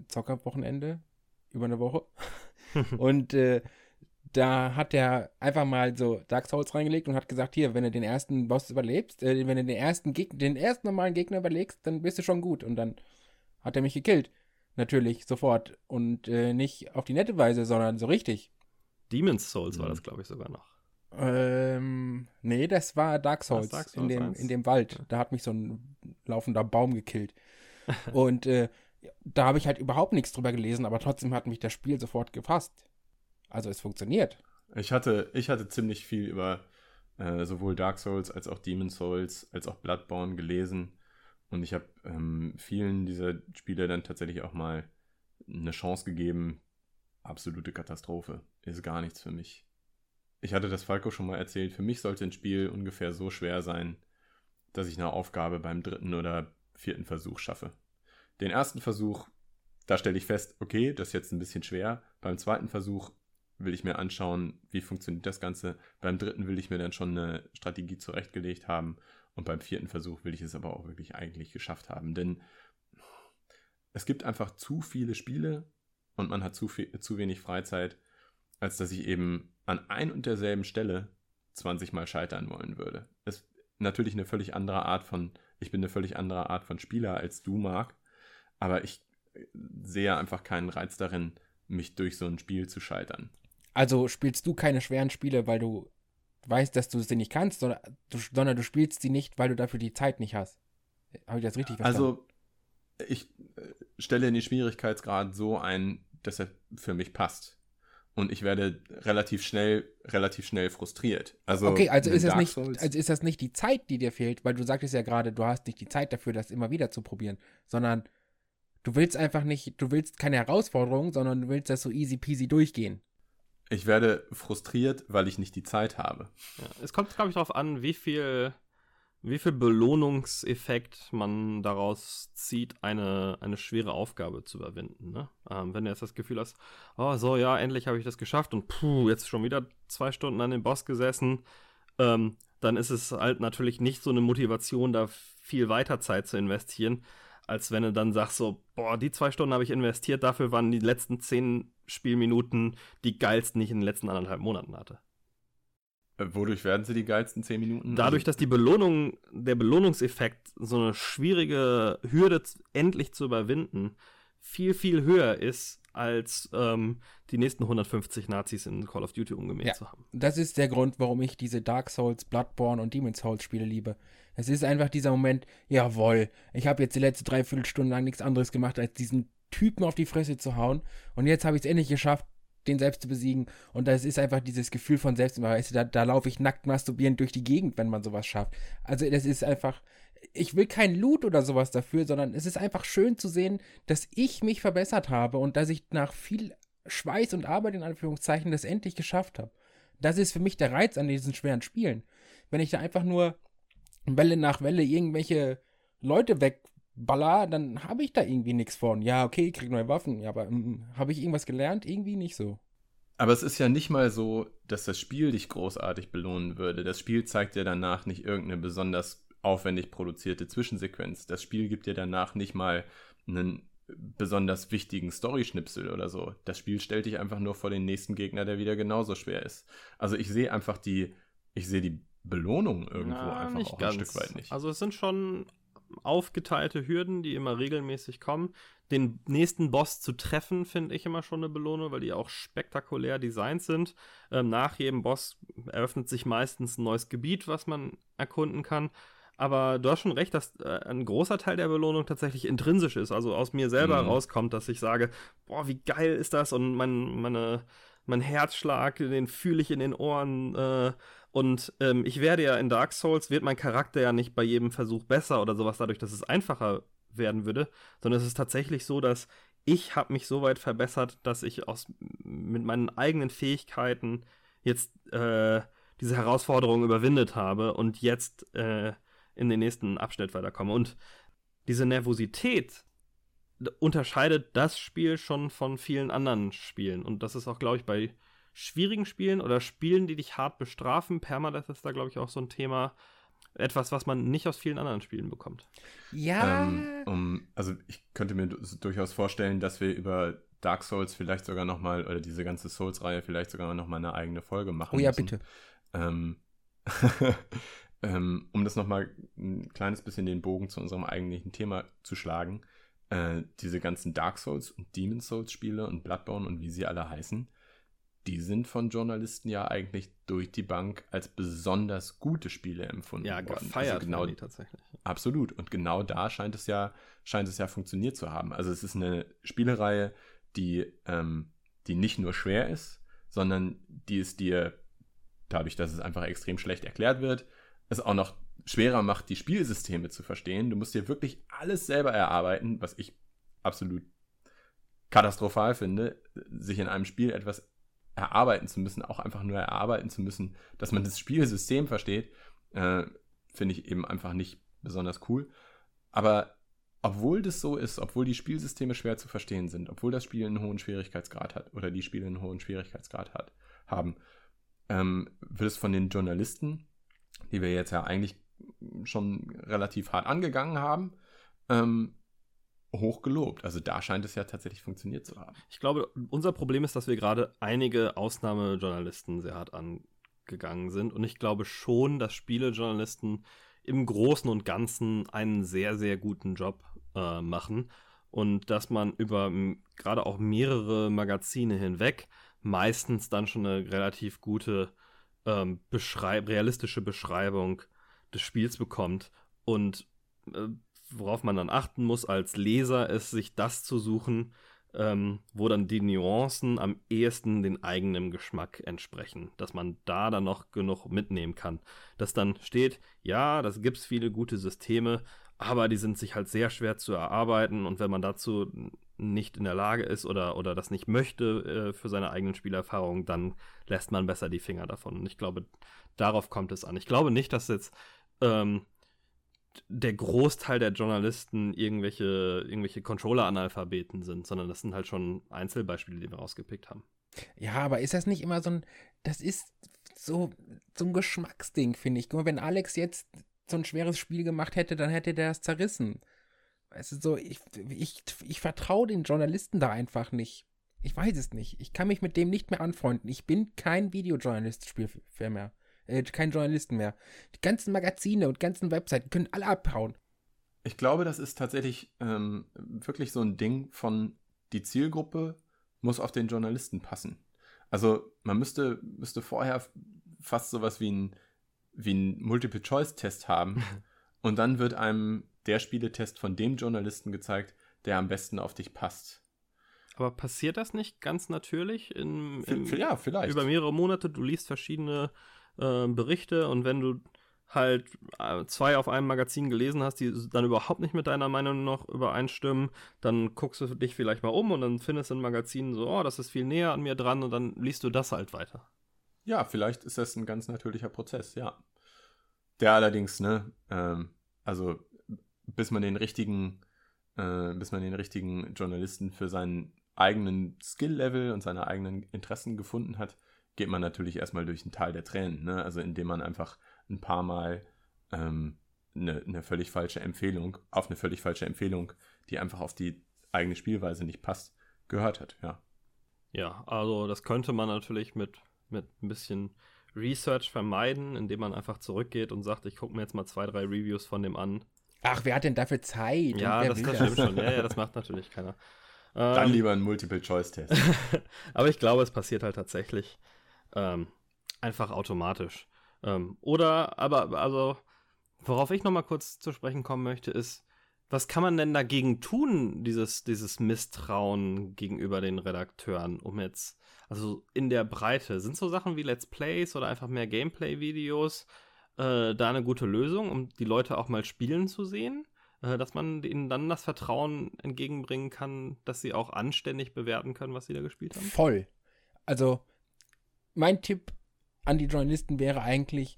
Zockerwochenende über eine Woche. und äh, da hat er einfach mal so Dark Souls reingelegt und hat gesagt, hier, wenn du den ersten Boss überlebst, äh, wenn du den ersten Gegner, den ersten normalen Gegner überlegst, dann bist du schon gut. Und dann hat er mich gekillt. Natürlich, sofort. Und äh, nicht auf die nette Weise, sondern so richtig. Demon's Souls war Mhm. das, glaube ich, sogar noch. Ähm, nee, das war Dark Souls, Dark in, Souls dem, 1? in dem Wald. Da hat mich so ein laufender Baum gekillt. Und äh, da habe ich halt überhaupt nichts drüber gelesen, aber trotzdem hat mich das Spiel sofort gefasst. Also es funktioniert. Ich hatte, ich hatte ziemlich viel über äh, sowohl Dark Souls als auch Demon Souls als auch Bloodborne gelesen. Und ich habe ähm, vielen dieser Spiele dann tatsächlich auch mal eine Chance gegeben. Absolute Katastrophe. Ist gar nichts für mich. Ich hatte das Falco schon mal erzählt. Für mich sollte ein Spiel ungefähr so schwer sein, dass ich eine Aufgabe beim dritten oder vierten Versuch schaffe. Den ersten Versuch, da stelle ich fest, okay, das ist jetzt ein bisschen schwer. Beim zweiten Versuch will ich mir anschauen, wie funktioniert das Ganze. Beim dritten will ich mir dann schon eine Strategie zurechtgelegt haben. Und beim vierten Versuch will ich es aber auch wirklich eigentlich geschafft haben. Denn es gibt einfach zu viele Spiele und man hat zu, viel, zu wenig Freizeit, als dass ich eben an ein und derselben Stelle 20 Mal scheitern wollen würde. Ist natürlich eine völlig andere Art von, ich bin eine völlig andere Art von Spieler als du, Marc, aber ich sehe einfach keinen Reiz darin, mich durch so ein Spiel zu scheitern. Also spielst du keine schweren Spiele, weil du weißt, dass du sie nicht kannst, sondern du, sondern du spielst sie nicht, weil du dafür die Zeit nicht hast. Habe ich das richtig verstanden? Also, ich äh, stelle den Schwierigkeitsgrad so ein, dass er für mich passt. Und ich werde relativ schnell, relativ schnell frustriert. Also, okay, also ist, es Dark nicht, Souls- also ist das nicht die Zeit, die dir fehlt, weil du sagtest ja gerade, du hast nicht die Zeit dafür, das immer wieder zu probieren, sondern du willst einfach nicht, du willst keine Herausforderung, sondern du willst das so easy peasy durchgehen. ich werde frustriert, weil ich nicht die Zeit habe. Ja, es kommt, glaube ich, darauf an, wie viel, wie viel Belohnungseffekt man daraus zieht, eine, eine schwere Aufgabe zu überwinden. Ne? Ähm, wenn du jetzt das Gefühl hast, oh, so, ja, endlich habe ich das geschafft und puh, jetzt schon wieder zwei Stunden an dem Boss gesessen, ähm, dann ist es halt natürlich nicht so eine Motivation, da viel weiter Zeit zu investieren, als wenn du dann sagst, so, boah, die zwei Stunden habe ich investiert, dafür waren die letzten zehn Spielminuten die geilsten, die ich in den letzten anderthalb Monaten hatte. Äh, Wodurch werden sie die geilsten 10 Minuten? Dadurch, Also, dass die Belohnung, der Belohnungseffekt, so eine schwierige Hürde endlich zu überwinden, viel, viel höher ist, als ähm, die nächsten 150 Nazis in Call of Duty umgemäht Ja. zu haben. Das ist der Grund, warum ich diese Dark Souls, Bloodborne und Demon's Souls Spiele liebe. Es ist einfach dieser Moment, jawohl, ich habe jetzt die letzte Dreiviertelstunde lang nichts anderes gemacht, als diesen Typen auf die Fresse zu hauen. Und jetzt habe ich es endlich geschafft, den selbst zu besiegen. Und das ist einfach dieses Gefühl von Selbstüberweis. Da, da laufe ich nackt masturbierend durch die Gegend, wenn man sowas schafft. Also das ist einfach. Ich will kein Loot oder sowas dafür, sondern es ist einfach schön zu sehen, dass ich mich verbessert habe und dass ich nach viel Schweiß und Arbeit in Anführungszeichen das endlich geschafft habe. Das ist für mich der Reiz an diesen schweren Spielen. Wenn ich da einfach nur Welle nach Welle irgendwelche Leute wegballer, dann habe ich da irgendwie nichts von. Ja, okay, ich krieg neue Waffen, ja, aber ähm, habe ich irgendwas gelernt? Irgendwie nicht so. Aber es ist ja nicht mal so, dass das Spiel dich großartig belohnen würde. Das Spiel zeigt dir danach nicht irgendeine besonders aufwendig produzierte Zwischensequenz. Das Spiel gibt dir danach nicht mal einen besonders wichtigen Story-Schnipsel oder so. Das Spiel stellt dich einfach nur vor den nächsten Gegner, der wieder genauso schwer ist. Also ich sehe einfach die, ich sehe die Belohnung irgendwo Na, einfach auch ganz. ein Stück weit nicht. Also es sind schon aufgeteilte Hürden, die immer regelmäßig kommen. Den nächsten Boss zu treffen, finde ich immer schon eine Belohnung, weil die auch spektakulär designt sind. Ähm, nach jedem Boss eröffnet sich meistens ein neues Gebiet, was man erkunden kann. Aber du hast schon recht, dass äh, ein großer Teil der Belohnung tatsächlich intrinsisch ist, also aus mir selber mhm. rauskommt, dass ich sage, boah, wie geil ist das und mein, meine, mein Herzschlag, den fühle ich in den Ohren äh, und ähm, ich werde ja in Dark Souls, wird mein Charakter ja nicht bei jedem Versuch besser oder sowas dadurch, dass es einfacher werden würde, sondern es ist tatsächlich so, dass ich habe mich so weit verbessert, dass ich aus, mit meinen eigenen Fähigkeiten jetzt äh, diese Herausforderung überwindet habe und jetzt äh, in den nächsten Abschnitt weiterkomme. Und diese Nervosität unterscheidet das Spiel schon von vielen anderen Spielen. Und das ist auch, glaube ich, bei schwierigen Spielen oder Spielen, die dich hart bestrafen. Permadeath ist da, glaube ich, auch so ein Thema. Etwas, was man nicht aus vielen anderen Spielen bekommt. Ja. Ähm, um, also ich könnte mir durchaus vorstellen, dass wir über Dark Souls vielleicht sogar nochmal, oder diese ganze Souls-Reihe vielleicht sogar nochmal eine eigene Folge machen. Oh ja, müssen. bitte. Ähm, ähm, um das nochmal ein kleines bisschen den Bogen zu unserem eigentlichen Thema zu schlagen. Äh, diese ganzen Dark Souls und Demon Souls Spiele und Bloodborne und wie sie alle heißen, die sind von Journalisten ja eigentlich durch die Bank als besonders gute Spiele empfunden ja, worden. Ja, gefeiert also genau, die tatsächlich. Absolut. Und genau da scheint es ja, scheint es ja funktioniert zu haben. Also es ist eine Spielereihe, die, ähm, die nicht nur schwer ist, sondern die es dir, dadurch, dass es einfach extrem schlecht erklärt wird, es auch noch schwerer macht, die Spielsysteme zu verstehen. Du musst dir wirklich alles selber erarbeiten, was ich absolut katastrophal finde, sich in einem Spiel etwas erarbeiten zu müssen, auch einfach nur erarbeiten zu müssen, dass man das Spielsystem versteht, äh, finde ich eben einfach nicht besonders cool. Aber obwohl das so ist, obwohl die Spielsysteme schwer zu verstehen sind, obwohl das Spiel einen hohen Schwierigkeitsgrad hat oder die Spiele einen hohen Schwierigkeitsgrad hat, haben, ähm, wird es von den Journalisten, die wir jetzt ja eigentlich schon relativ hart angegangen haben, ähm, hoch gelobt. Also da scheint es ja tatsächlich funktioniert zu haben. Ich glaube, unser Problem ist, dass wir gerade einige Ausnahmejournalisten sehr hart angegangen sind. Und ich glaube schon, dass Spielejournalisten im Großen und Ganzen einen sehr, sehr guten Job äh, machen. Und dass man über gerade auch mehrere Magazine hinweg meistens dann schon eine relativ gute ähm, beschreib realistische Beschreibung des Spiels bekommt. Und äh, worauf man dann achten muss als Leser, ist sich das zu suchen, ähm, wo dann die Nuancen am ehesten den eigenen Geschmack entsprechen, dass man da dann noch genug mitnehmen kann. Dass dann steht, ja, das gibt es viele gute Systeme, aber die sind sich halt sehr schwer zu erarbeiten und wenn man dazu nicht in der Lage ist oder, oder das nicht möchte äh, für seine eigenen Spielerfahrungen, dann lässt man besser die Finger davon. Und ich glaube, darauf kommt es an. Ich glaube nicht, dass jetzt ähm, der Großteil der Journalisten irgendwelche, irgendwelche Controller-Analphabeten sind, sondern das sind halt schon Einzelbeispiele, die wir rausgepickt haben. Ja, aber ist das nicht immer so ein, das ist so, so ein Geschmacksding, finde ich. Guck mal, wenn Alex jetzt so ein schweres Spiel gemacht hätte, dann hätte der es zerrissen. Weißt du, so, ich, ich, ich vertraue den Journalisten da einfach nicht. Ich weiß es nicht. Ich kann mich mit dem nicht mehr anfreunden. Ich bin kein Videojournalist Spiel mehr äh, kein Journalisten mehr. Die ganzen Magazine und ganzen Webseiten können alle abhauen. Ich glaube, das ist tatsächlich ähm, wirklich so ein Ding von die Zielgruppe muss auf den Journalisten passen. Also man müsste, müsste vorher fast sowas wie ein, wie ein Multiple-Choice-Test haben und dann wird einem der Spieletest von dem Journalisten gezeigt, der am besten auf dich passt. Aber passiert das nicht ganz natürlich in, in ja, vielleicht. über mehrere Monate? Du liest verschiedene äh, Berichte und wenn du halt äh, zwei auf einem Magazin gelesen hast, die dann überhaupt nicht mit deiner Meinung noch übereinstimmen, dann guckst du dich vielleicht mal um und dann findest du ein Magazin so, oh, das ist viel näher an mir dran und dann liest du das halt weiter. Ja, vielleicht ist das ein ganz natürlicher Prozess, ja. Der allerdings, ne, ähm, also bis man den richtigen, äh, bis man den richtigen Journalisten für seinen eigenen Skill-Level und seine eigenen Interessen gefunden hat, geht man natürlich erstmal durch ein Tal der Tränen, ne? Also indem man einfach ein paar Mal ähm, eine, eine völlig falsche Empfehlung, auf eine völlig falsche Empfehlung, die einfach auf die eigene Spielweise nicht passt, gehört hat, ja. Ja, also das könnte man natürlich mit, mit ein bisschen Research vermeiden, indem man einfach zurückgeht und sagt, ich gucke mir jetzt mal zwei, drei Reviews von dem an. Ach, wer hat denn dafür Zeit? Ja, das, das stimmt schon. Ja, ja, das macht natürlich keiner. Dann ähm, lieber ein Multiple-Choice-Test. aber ich glaube, es passiert halt tatsächlich ähm, einfach automatisch. Ähm, oder, aber, also, worauf ich nochmal kurz zu sprechen kommen möchte, ist, was kann man denn dagegen tun, dieses, dieses Misstrauen gegenüber den Redakteuren, um jetzt, also in der Breite, sind so Sachen wie Let's Plays oder einfach mehr Gameplay-Videos äh, da eine gute Lösung, um die Leute auch mal spielen zu sehen? Äh, dass man ihnen dann das Vertrauen entgegenbringen kann, dass sie auch anständig bewerten können, was sie da gespielt haben? Voll. Also, mein Tipp an die Journalisten wäre eigentlich,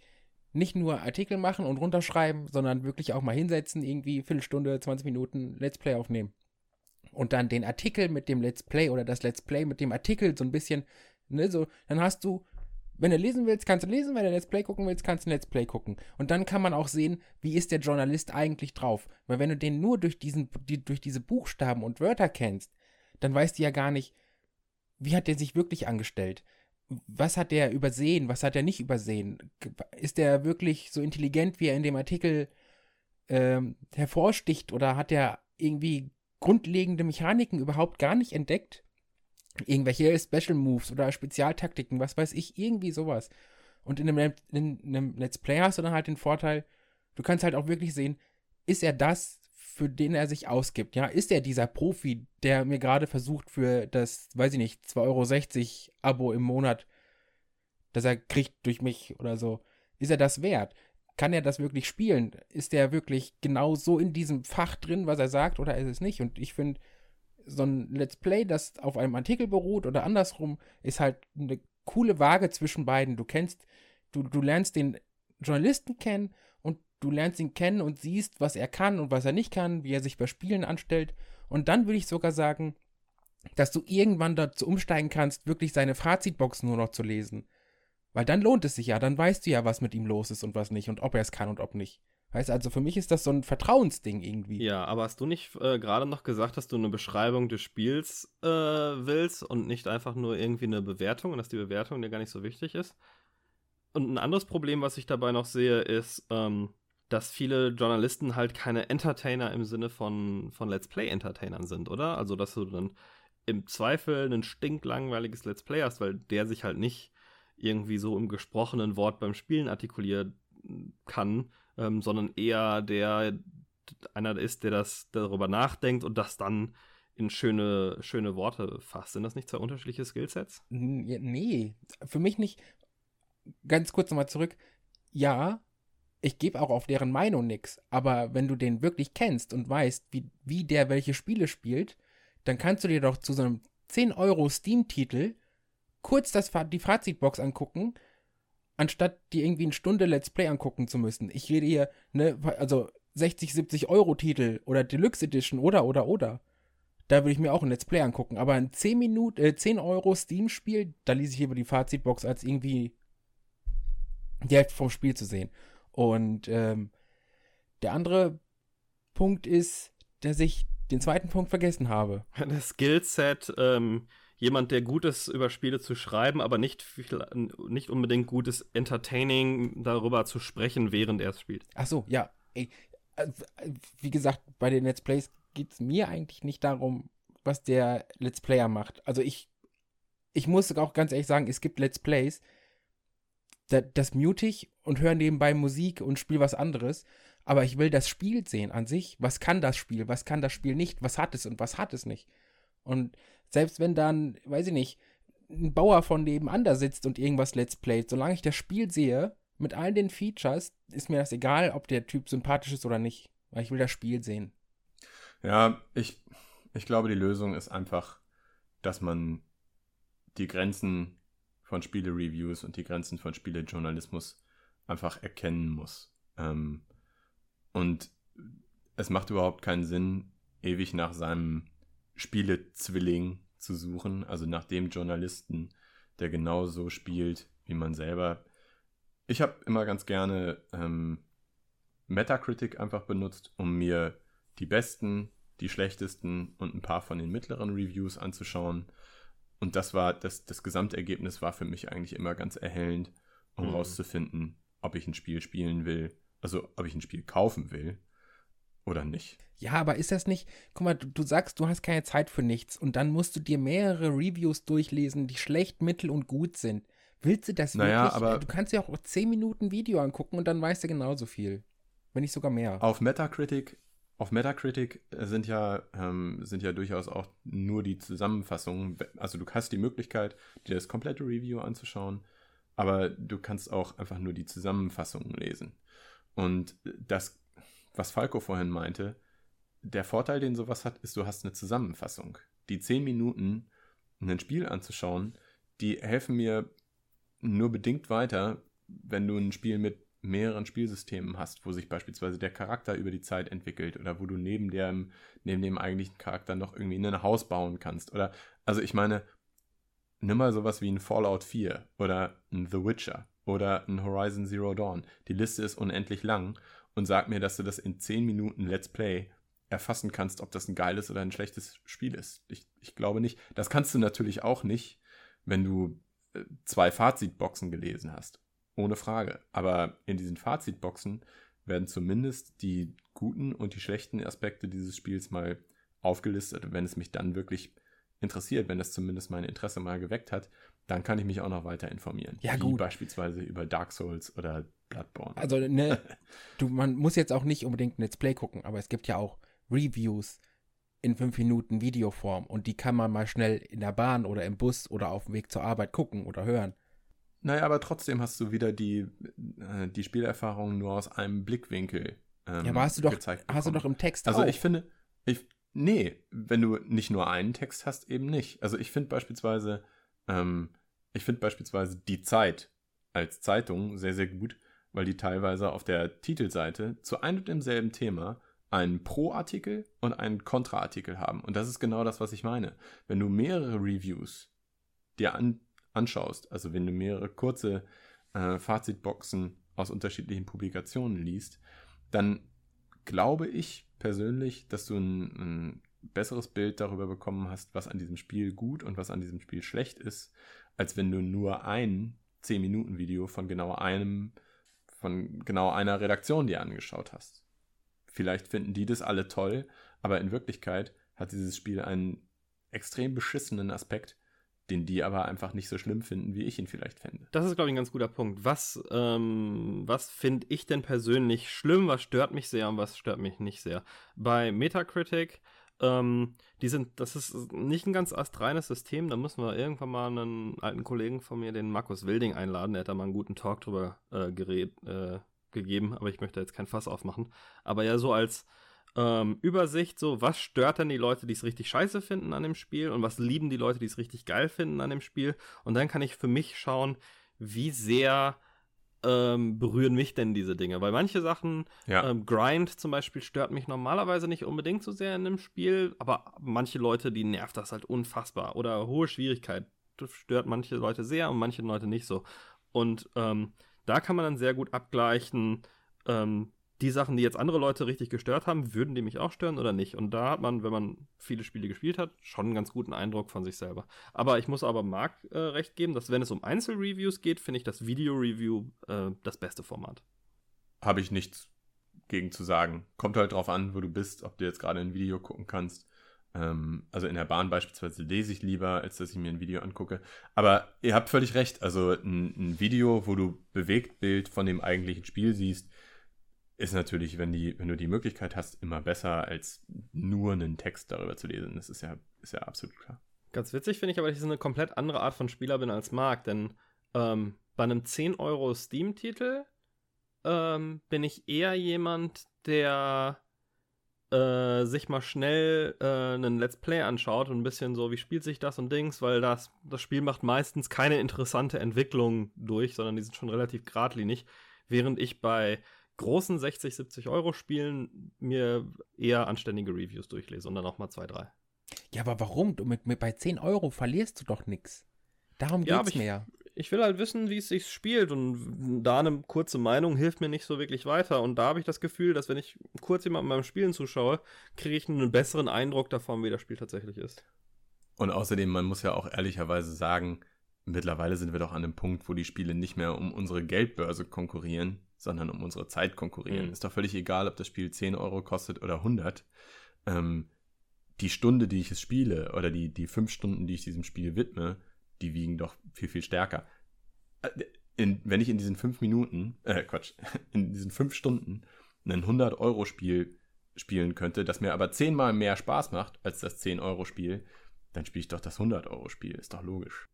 nicht nur Artikel machen und runterschreiben, sondern wirklich auch mal hinsetzen, irgendwie Viertelstunde, 20 Minuten Let's Play aufnehmen. Und dann den Artikel mit dem Let's Play oder das Let's Play mit dem Artikel so ein bisschen, ne, so, dann hast du wenn du lesen willst, kannst du lesen, wenn du Let's Play gucken willst, kannst du Let's Play gucken. Und dann kann man auch sehen, wie ist der Journalist eigentlich drauf. Weil wenn du den nur durch, diesen, die, durch diese Buchstaben und Wörter kennst, dann weißt du ja gar nicht, wie hat der sich wirklich angestellt. Was hat der übersehen, was hat er nicht übersehen? Ist der wirklich so intelligent, wie er in dem Artikel ähm, hervorsticht oder hat er irgendwie grundlegende Mechaniken überhaupt gar nicht entdeckt? irgendwelche Special Moves oder Spezialtaktiken, was weiß ich, irgendwie sowas. Und in einem, in einem Let's Play hast du dann halt den Vorteil, du kannst halt auch wirklich sehen, ist er das, für den er sich ausgibt? Ja, ist er dieser Profi, der mir gerade versucht für das, weiß ich nicht, 2,60 Euro Abo im Monat, das er kriegt durch mich oder so, ist er das wert? Kann er das wirklich spielen? Ist er wirklich genau so in diesem Fach drin, was er sagt, oder ist es nicht? Und ich finde, so ein Let's Play, das auf einem Artikel beruht oder andersrum, ist halt eine coole Waage zwischen beiden. Du kennst, du, du lernst den Journalisten kennen du lernst ihn kennen und siehst, was er kann und was er nicht kann, wie er sich bei Spielen anstellt. Und dann würde ich sogar sagen, dass du irgendwann dazu umsteigen kannst, wirklich seine Fazitbox nur noch zu lesen. Weil dann lohnt es sich ja, dann weißt du ja, was mit ihm los ist und was nicht und ob er es kann und ob nicht. Weißt also für mich ist das so ein Vertrauensding irgendwie. Ja, aber hast du nicht äh, gerade noch gesagt, dass du eine Beschreibung des Spiels äh, willst und nicht einfach nur irgendwie eine Bewertung und dass die Bewertung dir gar nicht so wichtig ist? Und ein anderes Problem, was ich dabei noch sehe, ist, ähm, dass viele Journalisten halt keine Entertainer im Sinne von, von Let's Play-Entertainern sind, oder? Also, dass du dann im Zweifel ein stinklangweiliges Let's Play hast, weil der sich halt nicht irgendwie so im gesprochenen Wort beim Spielen artikulieren kann, ähm, sondern eher der einer ist, der das darüber nachdenkt und das dann in schöne, schöne Worte fasst. Sind das nicht zwei unterschiedliche Skillsets? Nee, für mich nicht. Ganz kurz nochmal zurück. Ja, ich gebe auch auf deren Meinung nichts, aber wenn du den wirklich kennst und weißt, wie, wie der welche Spiele spielt, dann kannst du dir doch zu so einem 10 Euro Steam-Titel kurz das, die Fazitbox angucken, anstatt dir irgendwie eine Stunde Let's Play angucken zu müssen. Ich rede hier, ne, also 60, 70 Euro Titel oder Deluxe Edition oder, oder, oder. Da würde ich mir auch ein Let's Play angucken. Aber ein 10 Minuten, äh, 10 Euro Steam-Spiel, da ließ ich über die Fazitbox als irgendwie die Hälfte vom Spiel zu sehen. Und ähm, der andere Punkt ist, dass ich den zweiten Punkt vergessen habe. Das Skillset, ähm, jemand, der gut ist, über Spiele zu schreiben, aber nicht, viel, nicht unbedingt gut ist, entertaining darüber zu sprechen, während er es spielt. Ach so, ja. Ey, äh, wie gesagt, bei den Let's Plays geht es mir eigentlich nicht darum, was der Let's Player macht. Also ich, ich muss auch ganz ehrlich sagen, es gibt Let's Plays, das, das mute ich und höre nebenbei Musik und spiele was anderes. aber ich will das Spiel sehen an sich. Was kann das Spiel? Was kann das Spiel nicht? Was hat es und was hat es nicht? Und selbst wenn dann, weiß ich nicht, ein Bauer von nebenan da sitzt und irgendwas Let's Playt, solange ich das Spiel sehe, mit all den Features, ist mir das egal, ob der Typ sympathisch ist oder nicht. Weil ich will das Spiel sehen. Ja, ich, ich glaube, die Lösung ist einfach, dass man die Grenzen von Spiele-Reviews und die Grenzen von Spielejournalismus einfach erkennen muss. Ähm, und es macht überhaupt keinen Sinn, ewig nach seinem Spielezwilling zu suchen, also nach dem Journalisten, der genau so spielt wie man selber. Ich habe immer ganz gerne ähm, Metacritic einfach benutzt, um mir die besten, die schlechtesten und ein paar von den mittleren Reviews anzuschauen. Und das war, das, das Gesamtergebnis war für mich eigentlich immer ganz erhellend, um mhm. rauszufinden, ob ich ein Spiel spielen will, also ob ich ein Spiel kaufen will oder nicht. Ja, aber ist das nicht, guck mal, du, du, sagst, du hast keine Zeit für nichts und dann musst du dir mehrere Reviews durchlesen, die schlecht, mittel und gut sind. Willst du das naja, wirklich? Aber du kannst dir auch 10 Minuten Video angucken und dann weißt du genauso viel. Wenn nicht sogar mehr. Auf Metacritic, auf Metacritic sind ja, ähm, sind ja durchaus auch nur die Zusammenfassungen. Also du hast die Möglichkeit, dir das komplette Review anzuschauen, aber du kannst auch einfach nur die Zusammenfassungen lesen. Und das, was Falco vorhin meinte, der Vorteil, den sowas hat, ist, du hast eine Zusammenfassung. Die 10 Minuten, ein Spiel anzuschauen, die helfen mir nur bedingt weiter, wenn du ein Spiel mit mehreren Spielsystemen hast, wo sich beispielsweise der Charakter über die Zeit entwickelt oder wo du neben dem, neben dem eigentlichen Charakter noch irgendwie ein Haus bauen kannst. Oder, also ich meine, nimm mal sowas wie ein Fallout 4 oder ein The Witcher oder ein Horizon Zero Dawn. Die Liste ist unendlich lang und sag mir, dass du das in 10 Minuten Let's Play erfassen kannst, ob das ein geiles oder ein schlechtes Spiel ist. Ich, ich glaube nicht. Das kannst du natürlich auch nicht, wenn du äh, zwei Fazitboxen gelesen hast. Ohne Frage. Aber in diesen Fazitboxen werden zumindest die guten und die schlechten Aspekte dieses Spiels mal aufgelistet. wenn es mich dann wirklich interessiert, wenn das zumindest mein Interesse mal geweckt hat, dann kann ich mich auch noch weiter informieren. Ja, Wie gut. Beispielsweise über Dark Souls oder Bloodborne. Also, ne, du, man muss jetzt auch nicht unbedingt ein Let's Play gucken, aber es gibt ja auch Reviews in 5 Minuten Videoform und die kann man mal schnell in der Bahn oder im Bus oder auf dem Weg zur Arbeit gucken oder hören. Naja, aber trotzdem hast du wieder die, äh, die Spielerfahrung nur aus einem Blickwinkel. Ähm, ja, aber hast du doch, hast du doch im Text Also auch. ich finde, ich, nee, wenn du nicht nur einen Text hast, eben nicht. Also ich finde beispielsweise, ähm, ich finde beispielsweise die Zeit als Zeitung sehr, sehr gut, weil die teilweise auf der Titelseite zu einem und demselben Thema einen Pro-Artikel und einen Kontra-Artikel haben. Und das ist genau das, was ich meine. Wenn du mehrere Reviews dir an, anschaust, also wenn du mehrere kurze äh, Fazitboxen aus unterschiedlichen Publikationen liest, dann glaube ich persönlich, dass du ein, ein besseres Bild darüber bekommen hast, was an diesem Spiel gut und was an diesem Spiel schlecht ist, als wenn du nur ein 10-Minuten-Video von genau einem, von genau einer Redaktion dir angeschaut hast. Vielleicht finden die das alle toll, aber in Wirklichkeit hat dieses Spiel einen extrem beschissenen Aspekt, den die aber einfach nicht so schlimm finden, wie ich ihn vielleicht fände. Das ist, glaube ich, ein ganz guter Punkt. Was, ähm, was finde ich denn persönlich schlimm? Was stört mich sehr und was stört mich nicht sehr? Bei Metacritic, ähm, die sind, das ist nicht ein ganz astreines System. Da müssen wir irgendwann mal einen alten Kollegen von mir, den Markus Wilding, einladen. Der hat da mal einen guten Talk drüber äh, geredet, äh, gegeben, aber ich möchte jetzt kein Fass aufmachen. Aber ja, so als ähm, Übersicht, so was stört denn die Leute, die es richtig scheiße finden an dem Spiel und was lieben die Leute, die es richtig geil finden an dem Spiel. Und dann kann ich für mich schauen, wie sehr ähm, berühren mich denn diese Dinge? Weil manche Sachen, ja. ähm, Grind zum Beispiel, stört mich normalerweise nicht unbedingt so sehr in dem Spiel, aber manche Leute, die nervt das halt unfassbar. Oder hohe Schwierigkeit stört manche Leute sehr und manche Leute nicht so. Und ähm, da kann man dann sehr gut abgleichen, ähm, die Sachen, die jetzt andere Leute richtig gestört haben, würden die mich auch stören oder nicht? Und da hat man, wenn man viele Spiele gespielt hat, schon einen ganz guten Eindruck von sich selber. Aber ich muss aber Marc äh, recht geben, dass wenn es um Einzelreviews geht, finde ich das Video-Review äh, das beste Format. Habe ich nichts gegen zu sagen. Kommt halt drauf an, wo du bist, ob du jetzt gerade ein Video gucken kannst ähm, also in der Bahn beispielsweise lese ich lieber, als dass ich mir ein Video angucke. Aber ihr habt völlig recht. Also ein, ein Video, wo du Bewegtbild von dem eigentlichen Spiel siehst, ist natürlich, wenn, die, wenn du die Möglichkeit hast, immer besser, als nur einen Text darüber zu lesen. Das ist ja, ist ja absolut klar. Ganz witzig finde ich aber, dass ich eine komplett andere Art von Spieler bin als Marc, denn ähm, bei einem 10 Euro Steam-Titel ähm, bin ich eher jemand, der äh, sich mal schnell äh, einen Let's Play anschaut und ein bisschen so, wie spielt sich das und Dings, weil das, das Spiel macht meistens keine interessante Entwicklung durch, sondern die sind schon relativ geradlinig, während ich bei großen 60, 70 Euro Spielen mir eher anständige Reviews durchlese und dann auch mal zwei, drei. Ja, aber warum? Du mit, mit bei 10 Euro verlierst du doch nichts. Darum Ja, geht's aber mir ja. Ich will halt wissen, wie es sich spielt und da eine kurze Meinung hilft mir nicht so wirklich weiter. Und da habe ich das Gefühl, dass wenn ich kurz jemandem beim Spielen zuschaue, kriege ich einen besseren Eindruck davon, wie das Spiel tatsächlich ist. Und außerdem, man muss ja auch ehrlicherweise sagen, mittlerweile sind wir doch an einem Punkt, wo die Spiele nicht mehr um unsere Geldbörse konkurrieren, sondern um unsere Zeit konkurrieren. Mhm. Ist doch völlig egal, ob das Spiel 10 Euro kostet oder 100. Ähm, die Stunde, die ich es spiele, oder die, die fünf Stunden, die ich diesem Spiel widme, die wiegen doch viel, viel stärker. Äh, In, wenn ich in diesen fünf Minuten, äh, Quatsch, in diesen fünf Stunden ein 100-Euro-Spiel spielen könnte, das mir aber zehnmal mehr Spaß macht als das 10-Euro-Spiel, dann spiele ich doch das 100-Euro-Spiel. Ist doch logisch.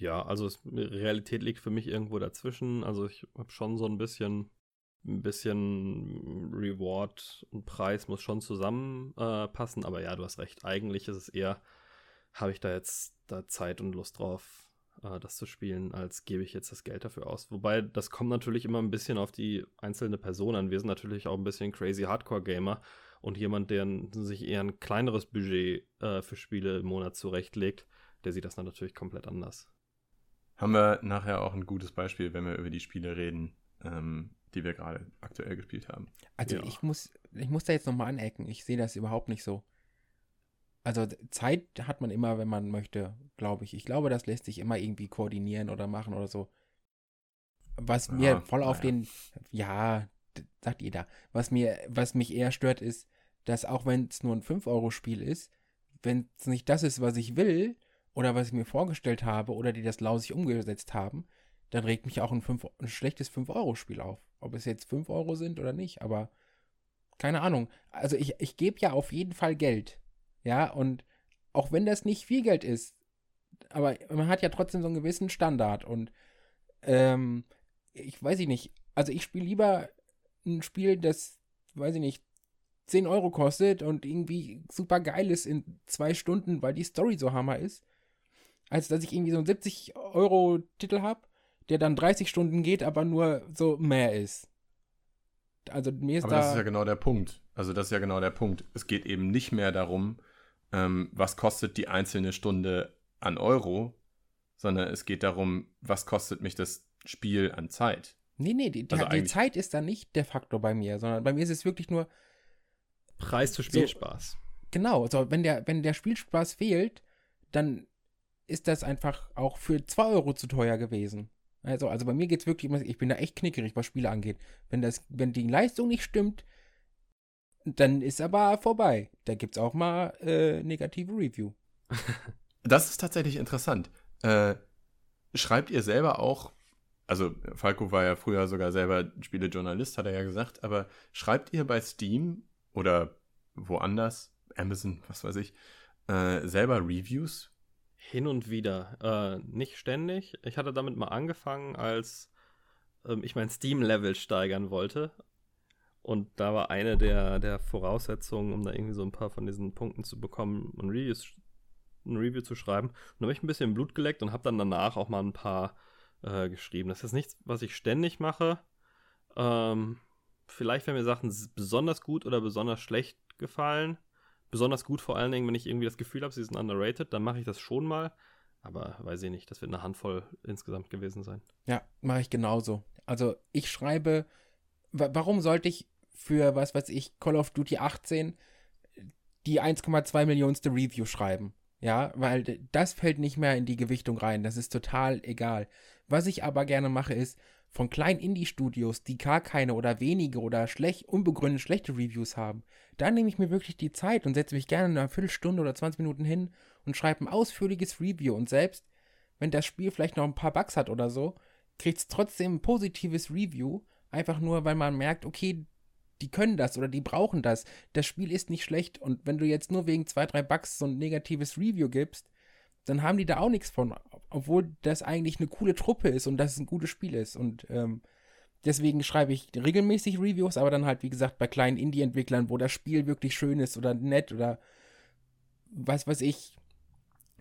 Ja, also es, Realität liegt für mich irgendwo dazwischen. Also ich habe schon so ein bisschen, ein bisschen Reward und Preis muss schon zusammenpassen. Äh, aber ja, du hast recht. Eigentlich ist es eher, habe ich da jetzt da Zeit und Lust drauf, äh, das zu spielen, als gebe ich jetzt das Geld dafür aus. Wobei, das kommt natürlich immer ein bisschen auf die einzelne Person an. Wir sind natürlich auch ein bisschen crazy Hardcore-Gamer und jemand, der sich eher ein kleineres Budget äh, für Spiele im Monat zurechtlegt, der sieht das dann natürlich komplett anders. Haben wir nachher auch ein gutes Beispiel, wenn wir über die Spiele reden, ähm, die wir gerade aktuell gespielt haben. Also Ja. ich muss, ich muss da jetzt nochmal anecken. Ich sehe das überhaupt nicht so. Also Zeit hat man immer, wenn man möchte, glaube ich. Ich glaube, das lässt sich immer irgendwie koordinieren oder machen oder so. Was Ja, mir voll auf naja. den, ja, sagt jeder. Was mir, was mich eher stört, ist, dass auch wenn es nur ein 5-Euro-Spiel ist, wenn es nicht das ist, was ich will oder was ich mir vorgestellt habe oder die das lausig umgesetzt haben, dann regt mich auch ein, 5, ein schlechtes 5-Euro-Spiel auf. Ob es jetzt 5 Euro sind oder nicht, aber keine Ahnung. Also ich, ich gebe ja auf jeden Fall Geld. Ja, und auch wenn das nicht viel Geld ist, aber man hat ja trotzdem so einen gewissen Standard und ähm, ich weiß ich nicht. Also ich spiele lieber ein Spiel, das, weiß ich nicht, 10 Euro kostet und irgendwie super geil ist in zwei Stunden, weil die Story so hammer ist, als dass ich irgendwie so einen 70 Euro Titel habe, der dann 30 Stunden geht, aber nur so mehr ist. Also mir ist Aber da. das ist ja genau der Punkt. Also das ist ja genau der Punkt. Es geht eben nicht mehr darum, ähm, was kostet die einzelne Stunde an Euro, sondern es geht darum, was kostet mich das Spiel an Zeit. Nee, nee, die, die, Also die Zeit ist da nicht der Faktor bei mir, sondern bei mir ist es wirklich nur, Preis zu Spielspaß. genau, so, wenn der, wenn der Spielspaß fehlt, dann ist das einfach auch für 2 Euro zu teuer gewesen. Also, also bei mir geht es wirklich, ich bin da echt knickerig, was Spiele angeht. Wenn, das, wenn die Leistung nicht stimmt, dann ist aber vorbei. Da gibt es auch mal äh, negative Review. Das ist tatsächlich interessant. Äh, schreibt ihr selber auch, also Falco war ja früher sogar selber Spielejournalist, hat er ja gesagt, aber schreibt ihr bei Steam oder woanders, Amazon, was weiß ich, äh, selber Reviews? Hin und wieder. Äh, nicht ständig. Ich hatte damit mal angefangen, als ähm, ich mein Steam-Level steigern wollte. Und da war eine der, der Voraussetzungen, um da irgendwie so ein paar von diesen Punkten zu bekommen, ein, Reviews, ein Review zu schreiben. Und da habe ich ein bisschen Blut geleckt und habe dann danach auch mal ein paar äh, geschrieben. Das ist nichts, was ich ständig mache. Ähm, vielleicht, wenn mir Sachen besonders gut oder besonders schlecht gefallen. Besonders gut vor allen Dingen, wenn ich irgendwie das Gefühl habe, sie sind underrated, dann mache ich das schon mal. Aber weiß ich nicht, das wird eine Handvoll insgesamt gewesen sein. Ja, mache ich genauso. Also ich schreibe, wa warum sollte ich für, was weiß ich, Call of Duty 18 die 1,2 Millionste Review schreiben? Ja, weil das fällt nicht mehr in die Gewichtung rein. Das ist total egal. Was ich aber gerne mache, ist von kleinen Indie-Studios, die gar keine oder wenige oder schlecht, unbegründet schlechte Reviews haben, da nehme ich mir wirklich die Zeit und setze mich gerne eine Viertelstunde oder 20 Minuten hin und schreibe ein ausführliches Review. Und selbst wenn das Spiel vielleicht noch ein paar Bugs hat oder so, kriegt es trotzdem ein positives Review, Einfach nur, weil man merkt, okay, die können das oder die brauchen das. Das Spiel ist nicht schlecht und wenn du jetzt nur wegen zwei, drei Bugs so ein negatives Review gibst, dann haben die da auch nichts von, obwohl das eigentlich eine coole Truppe ist und das ein gutes Spiel ist. Und ähm, deswegen schreibe ich regelmäßig Reviews, aber dann halt, wie gesagt, bei kleinen Indie-Entwicklern, wo das Spiel wirklich schön ist oder nett oder was weiß ich,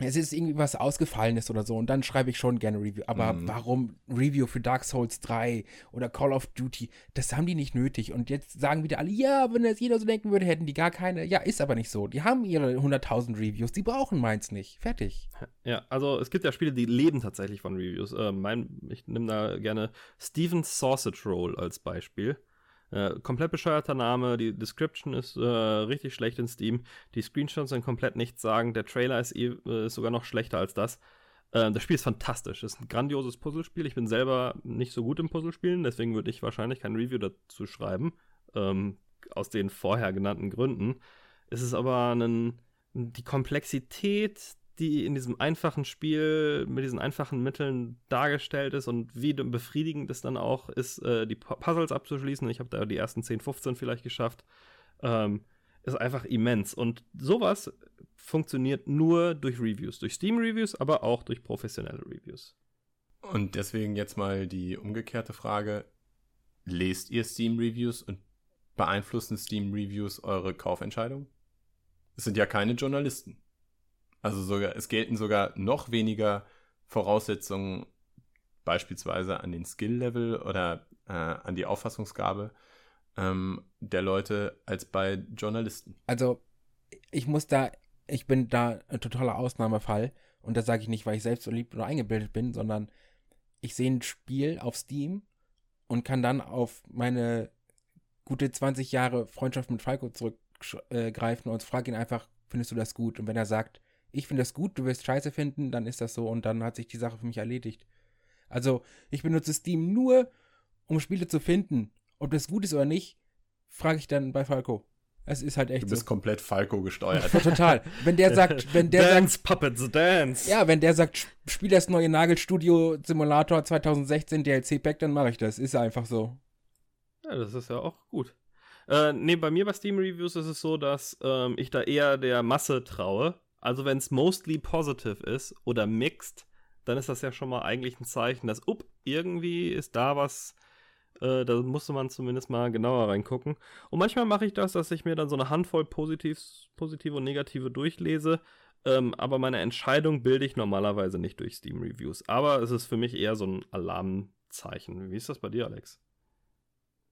es ist irgendwie was Ausgefallenes oder so und dann schreibe ich schon gerne Review. Aber mhm. warum Review für Dark Souls 3 oder Call of Duty? Das haben die nicht nötig. Und jetzt sagen wieder alle, ja, wenn das jeder so denken würde, hätten die gar keine. Ja, ist aber nicht so. Die haben ihre 100.000 Reviews, die brauchen meins nicht. Fertig. Ja, also es gibt ja Spiele, die leben tatsächlich von Reviews. Äh, mein, ich nehme da gerne Steven's Sausage Roll als Beispiel. Äh, komplett bescheuerter Name, die Description ist äh, richtig schlecht in Steam, die Screenshots sind komplett nichts sagen, der Trailer ist, eh, äh, ist sogar noch schlechter als das. Äh, das Spiel ist fantastisch, ist ein grandioses Puzzlespiel. Ich bin selber nicht so gut im Puzzlespielen, deswegen würde ich wahrscheinlich kein Review dazu schreiben, ähm, aus den vorher genannten Gründen. Es ist aber ein, die Komplexität die in diesem einfachen Spiel mit diesen einfachen Mitteln dargestellt ist und wie befriedigend es dann auch ist, äh, die Puzzles abzuschließen. Ich habe da die ersten 10, 15 vielleicht geschafft. Ähm, ist einfach immens. Und sowas funktioniert nur durch Reviews, durch Steam-Reviews, aber auch durch professionelle Reviews. Und deswegen jetzt mal die umgekehrte Frage. Lest ihr Steam-Reviews und beeinflussen Steam-Reviews eure Kaufentscheidung? Es sind ja keine Journalisten. Also sogar, es gelten sogar noch weniger Voraussetzungen beispielsweise an den Skill-Level oder äh, an die Auffassungsgabe ähm, der Leute als bei Journalisten. Also ich muss da, ich bin da ein totaler Ausnahmefall und das sage ich nicht, weil ich selbst so lieb oder eingebildet bin, sondern ich sehe ein Spiel auf Steam und kann dann auf meine gute 20 Jahre Freundschaft mit Falco zurückgreifen und frage ihn einfach, findest du das gut? Und wenn er sagt, ich finde das gut, du wirst Scheiße finden, dann ist das so und dann hat sich die Sache für mich erledigt. Also, ich benutze Steam nur, um Spiele zu finden. Ob das gut ist oder nicht, frage ich dann bei Falco. Es ist halt echt Du bist so. komplett Falco gesteuert. Total. Wenn der sagt, wenn der dance, sagt, Puppets, dance. Ja, wenn der sagt, spiel das neue Nagelstudio Simulator 2016 DLC Pack, dann mache ich das. Ist einfach so. Ja, das ist ja auch gut. Äh, nee, bei mir bei Steam Reviews ist es so, dass ähm, ich da eher der Masse traue. Also wenn es mostly positive ist oder mixed, dann ist das ja schon mal eigentlich ein Zeichen, dass, up, irgendwie ist da was, äh, da musste man zumindest mal genauer reingucken. Und manchmal mache ich das, dass ich mir dann so eine Handvoll Positivs, positive und negative durchlese, ähm, aber meine Entscheidung bilde ich normalerweise nicht durch Steam Reviews. Aber es ist für mich eher so ein Alarmzeichen. Wie ist das bei dir, Alex?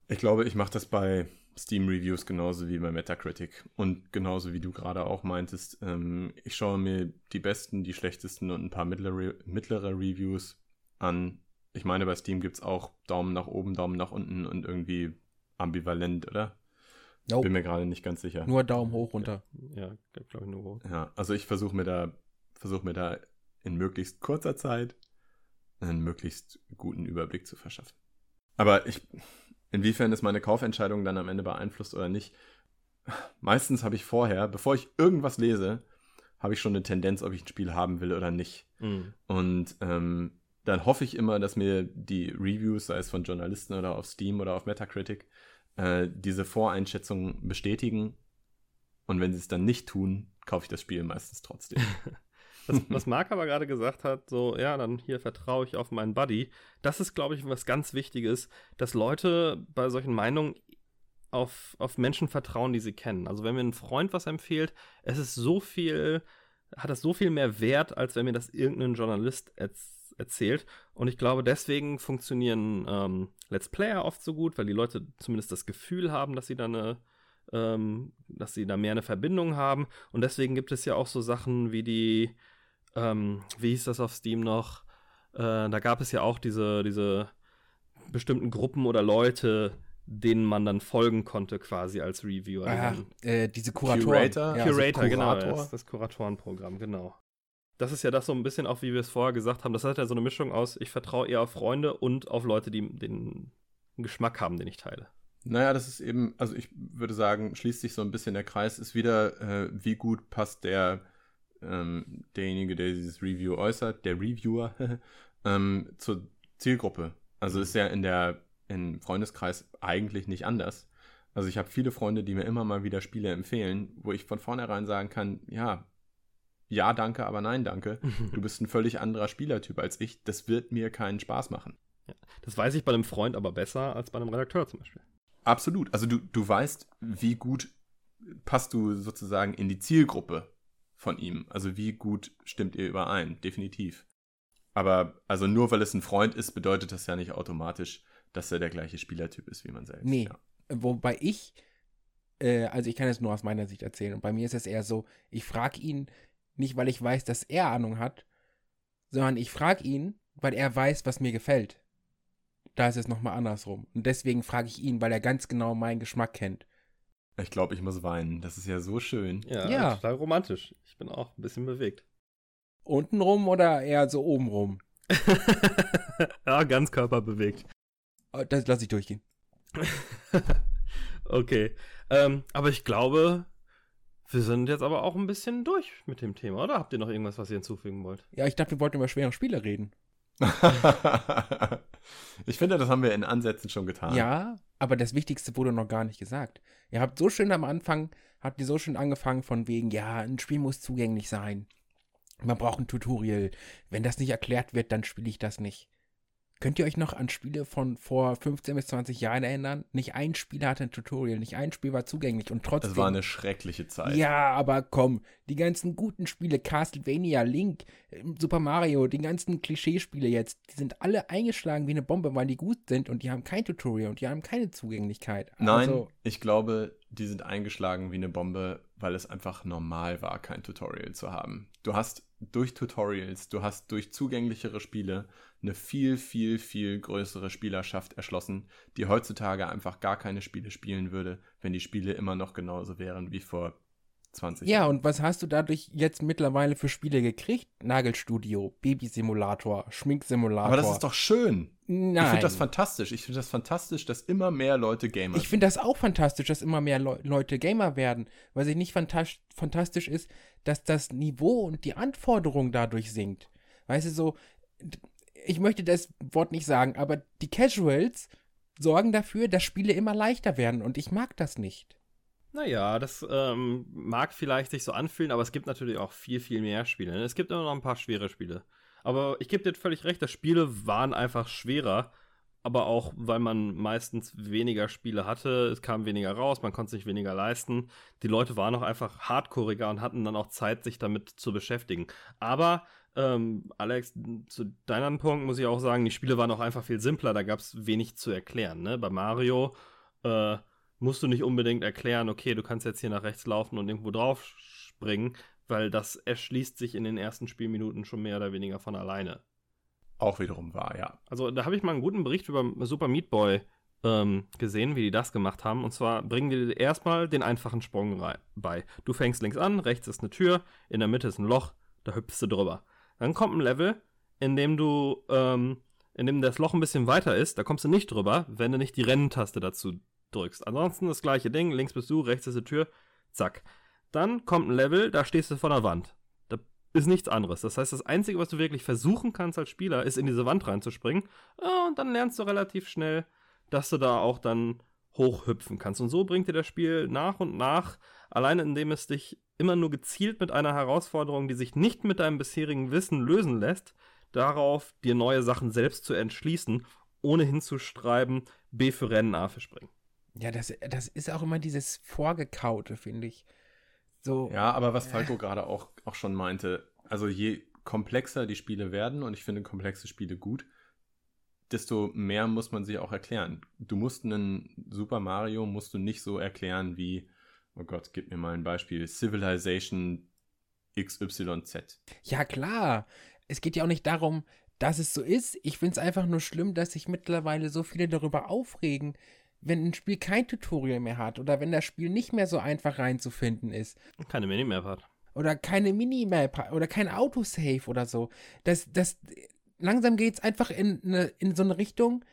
Ich glaube, ich mache das bei Steam-Reviews genauso wie bei Metacritic. Und genauso wie du gerade auch meintest, ähm, ich schaue mir die besten, die schlechtesten und ein paar mittlere, mittlere Reviews an. Ich meine, bei Steam gibt es auch Daumen nach oben, Daumen nach unten und irgendwie ambivalent, oder? Nope. Bin mir gerade nicht ganz sicher. Nur Daumen hoch runter. Ja, glaube ich nur hoch. Ja, also ich versuche mir da, versuche mir da in möglichst kurzer Zeit einen möglichst guten Überblick zu verschaffen. Aber ich, inwiefern ist meine Kaufentscheidung dann am Ende beeinflusst oder nicht. Meistens habe ich vorher, bevor ich irgendwas lese, habe ich schon eine Tendenz, ob ich ein Spiel haben will oder nicht. Mhm. Und ähm, dann hoffe ich immer, dass mir die Reviews, sei es von Journalisten oder auf Steam oder auf Metacritic, äh, diese Voreinschätzung bestätigen. Und wenn sie es dann nicht tun, kaufe ich das Spiel meistens trotzdem. Was, was Marc aber gerade gesagt hat, so, ja, dann hier vertraue ich auf meinen Buddy. Das ist, glaube ich, was ganz Wichtiges, dass Leute bei solchen Meinungen auf, auf Menschen vertrauen, die sie kennen. Also wenn mir ein Freund was empfiehlt, es ist so viel, hat das so viel mehr Wert, als wenn mir das irgendein Journalist erz erzählt. Und ich glaube, deswegen funktionieren ähm, Let's Player oft so gut, weil die Leute zumindest das Gefühl haben, dass sie da eine ähm, dass sie da mehr eine Verbindung haben. Und deswegen gibt es ja auch so Sachen wie die ähm, wie hieß das auf Steam noch? Äh, da gab es ja auch diese, diese bestimmten Gruppen oder Leute, denen man dann folgen konnte, quasi als Reviewer. Ah, äh, diese Kuratoren. Curator, ja, Curator also genau. Das, das Kuratorenprogramm, genau. Das ist ja das so ein bisschen auch, wie wir es vorher gesagt haben. Das hat ja so eine Mischung aus, ich vertraue eher auf Freunde und auf Leute, die den Geschmack haben, den ich teile. Naja, das ist eben, also ich würde sagen, schließt sich so ein bisschen der Kreis, ist wieder, äh, wie gut passt der ähm, derjenige, der dieses Review äußert, der Reviewer, ähm, zur Zielgruppe. Also ist ja in der im Freundeskreis eigentlich nicht anders. Also ich habe viele Freunde, die mir immer mal wieder Spiele empfehlen, wo ich von vornherein sagen kann, ja, ja, danke, aber nein, danke. Du bist ein völlig anderer Spielertyp als ich. Das wird mir keinen Spaß machen. Ja, das weiß ich bei einem Freund aber besser als bei einem Redakteur zum Beispiel. Absolut. Also du, du weißt, wie gut passt du sozusagen in die Zielgruppe von ihm. Also wie gut stimmt ihr überein, definitiv. Aber also nur weil es ein Freund ist, bedeutet das ja nicht automatisch, dass er der gleiche Spielertyp ist wie man selbst. Nee, ja. wobei ich, äh, also ich kann es nur aus meiner Sicht erzählen. Und bei mir ist es eher so, ich frage ihn nicht, weil ich weiß, dass er Ahnung hat, sondern ich frage ihn, weil er weiß, was mir gefällt. Da ist es nochmal andersrum. Und deswegen frage ich ihn, weil er ganz genau meinen Geschmack kennt. Ich glaube, ich muss weinen. Das ist ja so schön. Ja, ja, total romantisch. Ich bin auch ein bisschen bewegt. Untenrum oder eher so obenrum? ja, ganz körperbewegt. Oh, das lasse ich durchgehen. okay. Ähm, aber ich glaube, wir sind jetzt aber auch ein bisschen durch mit dem Thema, oder? Habt ihr noch irgendwas, was ihr hinzufügen wollt? Ja, ich dachte, wir wollten über schwere Spiele reden. ich finde, das haben wir in Ansätzen schon getan. Ja, aber das Wichtigste wurde noch gar nicht gesagt. Ihr habt so schön am Anfang, habt ihr so schön angefangen von wegen, ja, ein Spiel muss zugänglich sein. Man braucht ein Tutorial. Wenn das nicht erklärt wird, dann spiele ich das nicht. Könnt ihr euch noch an Spiele von vor 15 bis 20 Jahren erinnern? Nicht ein Spiel hatte ein Tutorial, nicht ein Spiel war zugänglich und trotzdem. Es war eine schreckliche Zeit. Ja, aber komm, die ganzen guten Spiele, Castlevania, Link, Super Mario, die ganzen Klischeespiele jetzt, die sind alle eingeschlagen wie eine Bombe, weil die gut sind und die haben kein Tutorial und die haben keine Zugänglichkeit. Nein, also, ich glaube, die sind eingeschlagen wie eine Bombe, weil es einfach normal war, kein Tutorial zu haben. Du hast durch Tutorials, du hast durch zugänglichere Spiele eine viel, viel, viel größere Spielerschaft erschlossen, die heutzutage einfach gar keine Spiele spielen würde, wenn die Spiele immer noch genauso wären wie vor 20 ja, Jahren. Ja, und was hast du dadurch jetzt mittlerweile für Spiele gekriegt? Nagelstudio, Babysimulator, Schminksimulator. Aber das ist doch schön. Nein. Ich finde das fantastisch. Ich finde das fantastisch, dass immer mehr Leute Gamer sind. Ich finde das auch fantastisch, dass immer mehr Le Leute Gamer werden. Was ich nicht fantastisch ist, dass das Niveau und die Anforderung dadurch sinkt. Weißt du, so, ich möchte das Wort nicht sagen, aber die Casuals sorgen dafür, dass Spiele immer leichter werden und ich mag das nicht. Naja, das ähm, mag vielleicht sich so anfühlen, aber es gibt natürlich auch viel, viel mehr Spiele. Ne? Es gibt immer noch ein paar schwere Spiele. Aber ich gebe dir völlig recht, dass Spiele waren einfach schwerer. Aber auch, weil man meistens weniger Spiele hatte, es kam weniger raus, man konnte sich weniger leisten. Die Leute waren auch einfach hardcoreiger und hatten dann auch Zeit, sich damit zu beschäftigen. Aber ähm, Alex, zu deinem Punkt muss ich auch sagen, die Spiele waren auch einfach viel simpler, da gab es wenig zu erklären. Ne? Bei Mario äh, musst du nicht unbedingt erklären, okay, du kannst jetzt hier nach rechts laufen und irgendwo drauf springen, weil das erschließt sich in den ersten Spielminuten schon mehr oder weniger von alleine. Auch wiederum wahr, ja. Also da habe ich mal einen guten Bericht über Super Meat Boy ähm, gesehen, wie die das gemacht haben. Und zwar bringen die erstmal den einfachen Sprung bei. Du fängst links an, rechts ist eine Tür, in der Mitte ist ein Loch, da hüpfst du drüber. Dann kommt ein Level, in dem du, ähm, in dem das Loch ein bisschen weiter ist, da kommst du nicht drüber, wenn du nicht die Renntaste dazu drückst. Ansonsten das gleiche Ding, links bist du, rechts ist die Tür, zack. Dann kommt ein Level, da stehst du vor der Wand. Da ist nichts anderes. Das heißt, das Einzige, was du wirklich versuchen kannst als Spieler, ist in diese Wand reinzuspringen. Und dann lernst du relativ schnell, dass du da auch dann hochhüpfen kannst. Und so bringt dir das Spiel nach und nach, alleine indem es dich immer nur gezielt mit einer Herausforderung, die sich nicht mit deinem bisherigen Wissen lösen lässt, darauf dir neue Sachen selbst zu entschließen, ohne hinzuschreiben, B für Rennen, A für Springen. Ja, das, das ist auch immer dieses Vorgekaute, finde ich. So, ja, aber was Falco gerade auch, auch schon meinte, also je komplexer die Spiele werden, und ich finde komplexe Spiele gut, desto mehr muss man sie auch erklären. Du musst einen Super Mario musst du nicht so erklären wie, oh Gott, gib mir mal ein Beispiel, Civilization XYZ. Ja, klar. Es geht ja auch nicht darum, dass es so ist. Ich finde es einfach nur schlimm, dass sich mittlerweile so viele darüber aufregen, wenn ein Spiel kein Tutorial mehr hat oder wenn das Spiel nicht mehr so einfach reinzufinden ist. Keine Minimap hat. Oder keine Minimap oder kein Autosave oder so. Das, das, langsam geht es einfach in, eine, in so eine Richtung,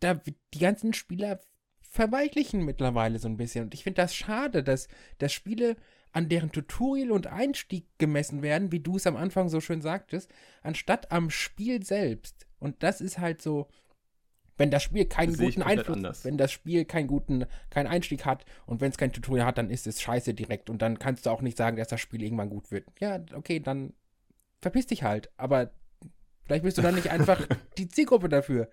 da die ganzen Spieler verweichlichen mittlerweile so ein bisschen. Und ich finde das schade, dass, dass Spiele an deren Tutorial und Einstieg gemessen werden, wie du es am Anfang so schön sagtest, anstatt am Spiel selbst. Und das ist halt so, Wenn das Spiel keinen guten Einfluss, anders. wenn das Spiel keinen guten, keinen Einstieg hat und wenn es kein Tutorial hat, dann ist es scheiße direkt und dann kannst du auch nicht sagen, dass das Spiel irgendwann gut wird. Ja, okay, dann verpiss dich halt. Aber vielleicht bist du dann nicht einfach die Zielgruppe dafür.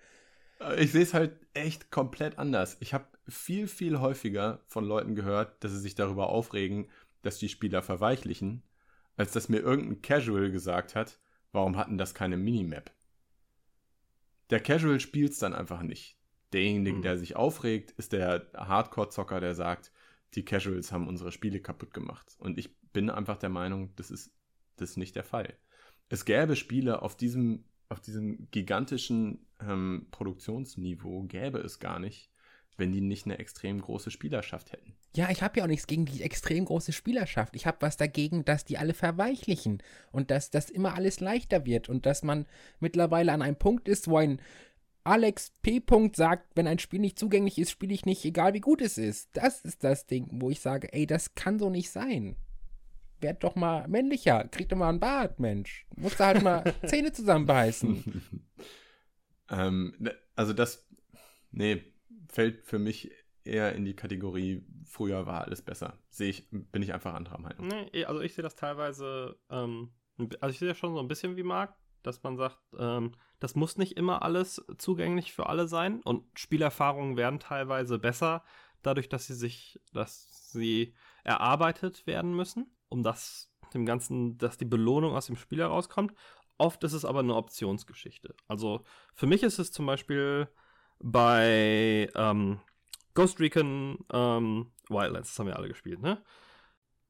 Ich sehe es halt echt komplett anders. Ich habe viel, viel häufiger von Leuten gehört, dass sie sich darüber aufregen, dass die Spieler verweichlichen, als dass mir irgendein Casual gesagt hat, warum hatten das keine Minimap? Der Casual spielt es dann einfach nicht. Derjenige, Hm. der sich aufregt, ist der Hardcore-Zocker, der sagt, die Casuals haben unsere Spiele kaputt gemacht. Und ich bin einfach der Meinung, das ist, das ist nicht der Fall. Es gäbe Spiele auf diesem, auf diesem gigantischen ähm, Produktionsniveau, gäbe es gar nicht, wenn die nicht eine extrem große Spielerschaft hätten. Ja, ich habe ja auch nichts gegen die extrem große Spielerschaft. Ich habe was dagegen, dass die alle verweichlichen und dass das immer alles leichter wird und dass man mittlerweile an einem Punkt ist, wo ein Alex P. Punkt sagt, wenn ein Spiel nicht zugänglich ist, spiele ich nicht, egal wie gut es ist. Das ist das Ding, wo ich sage, ey, das kann so nicht sein. Werd doch mal männlicher, krieg doch mal einen Bart, Mensch. Musst du halt mal Zähne zusammenbeißen. ähm, ne- also das, nee, fällt für mich eher in die Kategorie, früher war alles besser. Sehe ich, bin ich einfach anderer Meinung. Nee, also ich sehe das teilweise, ähm, also ich sehe das schon so ein bisschen wie Marc, dass man sagt, ähm, das muss nicht immer alles zugänglich für alle sein und Spielerfahrungen werden teilweise besser, dadurch, dass sie sich, dass sie erarbeitet werden müssen, um das dem Ganzen, dass die Belohnung aus dem Spiel herauskommt. Oft ist es aber eine Optionsgeschichte. Also für mich ist es zum Beispiel bei ähm, Ghost Recon ähm, Wildlands, das haben wir alle gespielt, ne?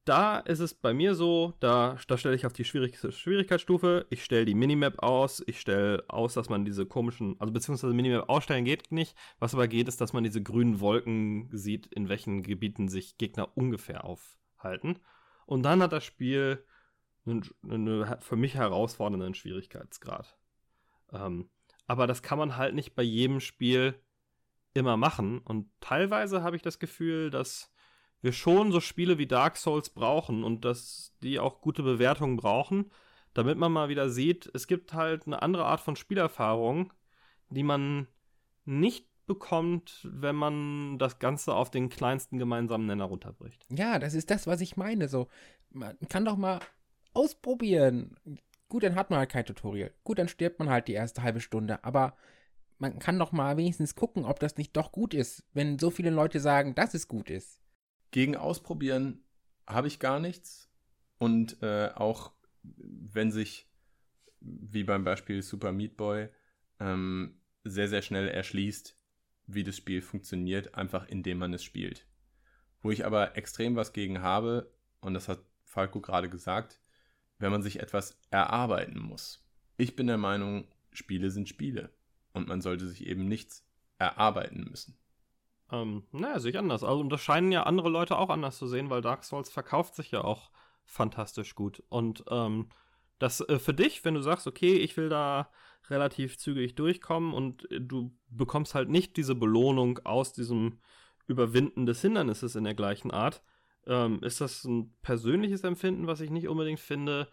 Da ist es bei mir so, da, da stelle ich auf die Schwierig Schwierigkeitsstufe, ich stelle die Minimap aus, ich stelle aus, dass man diese komischen, also beziehungsweise Minimap ausstellen geht nicht. Was aber geht, ist, dass man diese grünen Wolken sieht, in welchen Gebieten sich Gegner ungefähr aufhalten. Und dann hat das Spiel einen, einen für mich herausfordernden Schwierigkeitsgrad. Ähm, aber das kann man halt nicht bei jedem Spiel immer machen. Und teilweise habe ich das Gefühl, dass wir schon so Spiele wie Dark Souls brauchen und dass die auch gute Bewertungen brauchen, damit man mal wieder sieht, es gibt halt eine andere Art von Spielerfahrung, die man nicht bekommt, wenn man das Ganze auf den kleinsten gemeinsamen Nenner runterbricht. Ja, das ist das, was ich meine. So, man kann doch mal ausprobieren. Gut, dann hat man halt kein Tutorial. Gut, dann stirbt man halt die erste halbe Stunde. Aber man kann doch mal wenigstens gucken, ob das nicht doch gut ist, wenn so viele Leute sagen, dass es gut ist. Gegen Ausprobieren habe ich gar nichts. Und äh, auch wenn sich, wie beim Beispiel Super Meat Boy, ähm, sehr, sehr schnell erschließt, wie das Spiel funktioniert, einfach indem man es spielt. Wo ich aber extrem was gegen habe, und das hat Falco gerade gesagt, wenn man sich etwas erarbeiten muss. Ich bin der Meinung, Spiele sind Spiele. Und man sollte sich eben nichts erarbeiten müssen. Ähm, naja, sehe ich anders. Also, und das scheinen ja andere Leute auch anders zu sehen, weil Dark Souls verkauft sich ja auch fantastisch gut. Und ähm, das äh, für dich, wenn du sagst, okay, ich will da relativ zügig durchkommen und äh, du bekommst halt nicht diese Belohnung aus diesem Überwinden des Hindernisses in der gleichen Art, ähm, ist das ein persönliches Empfinden, was ich nicht unbedingt finde,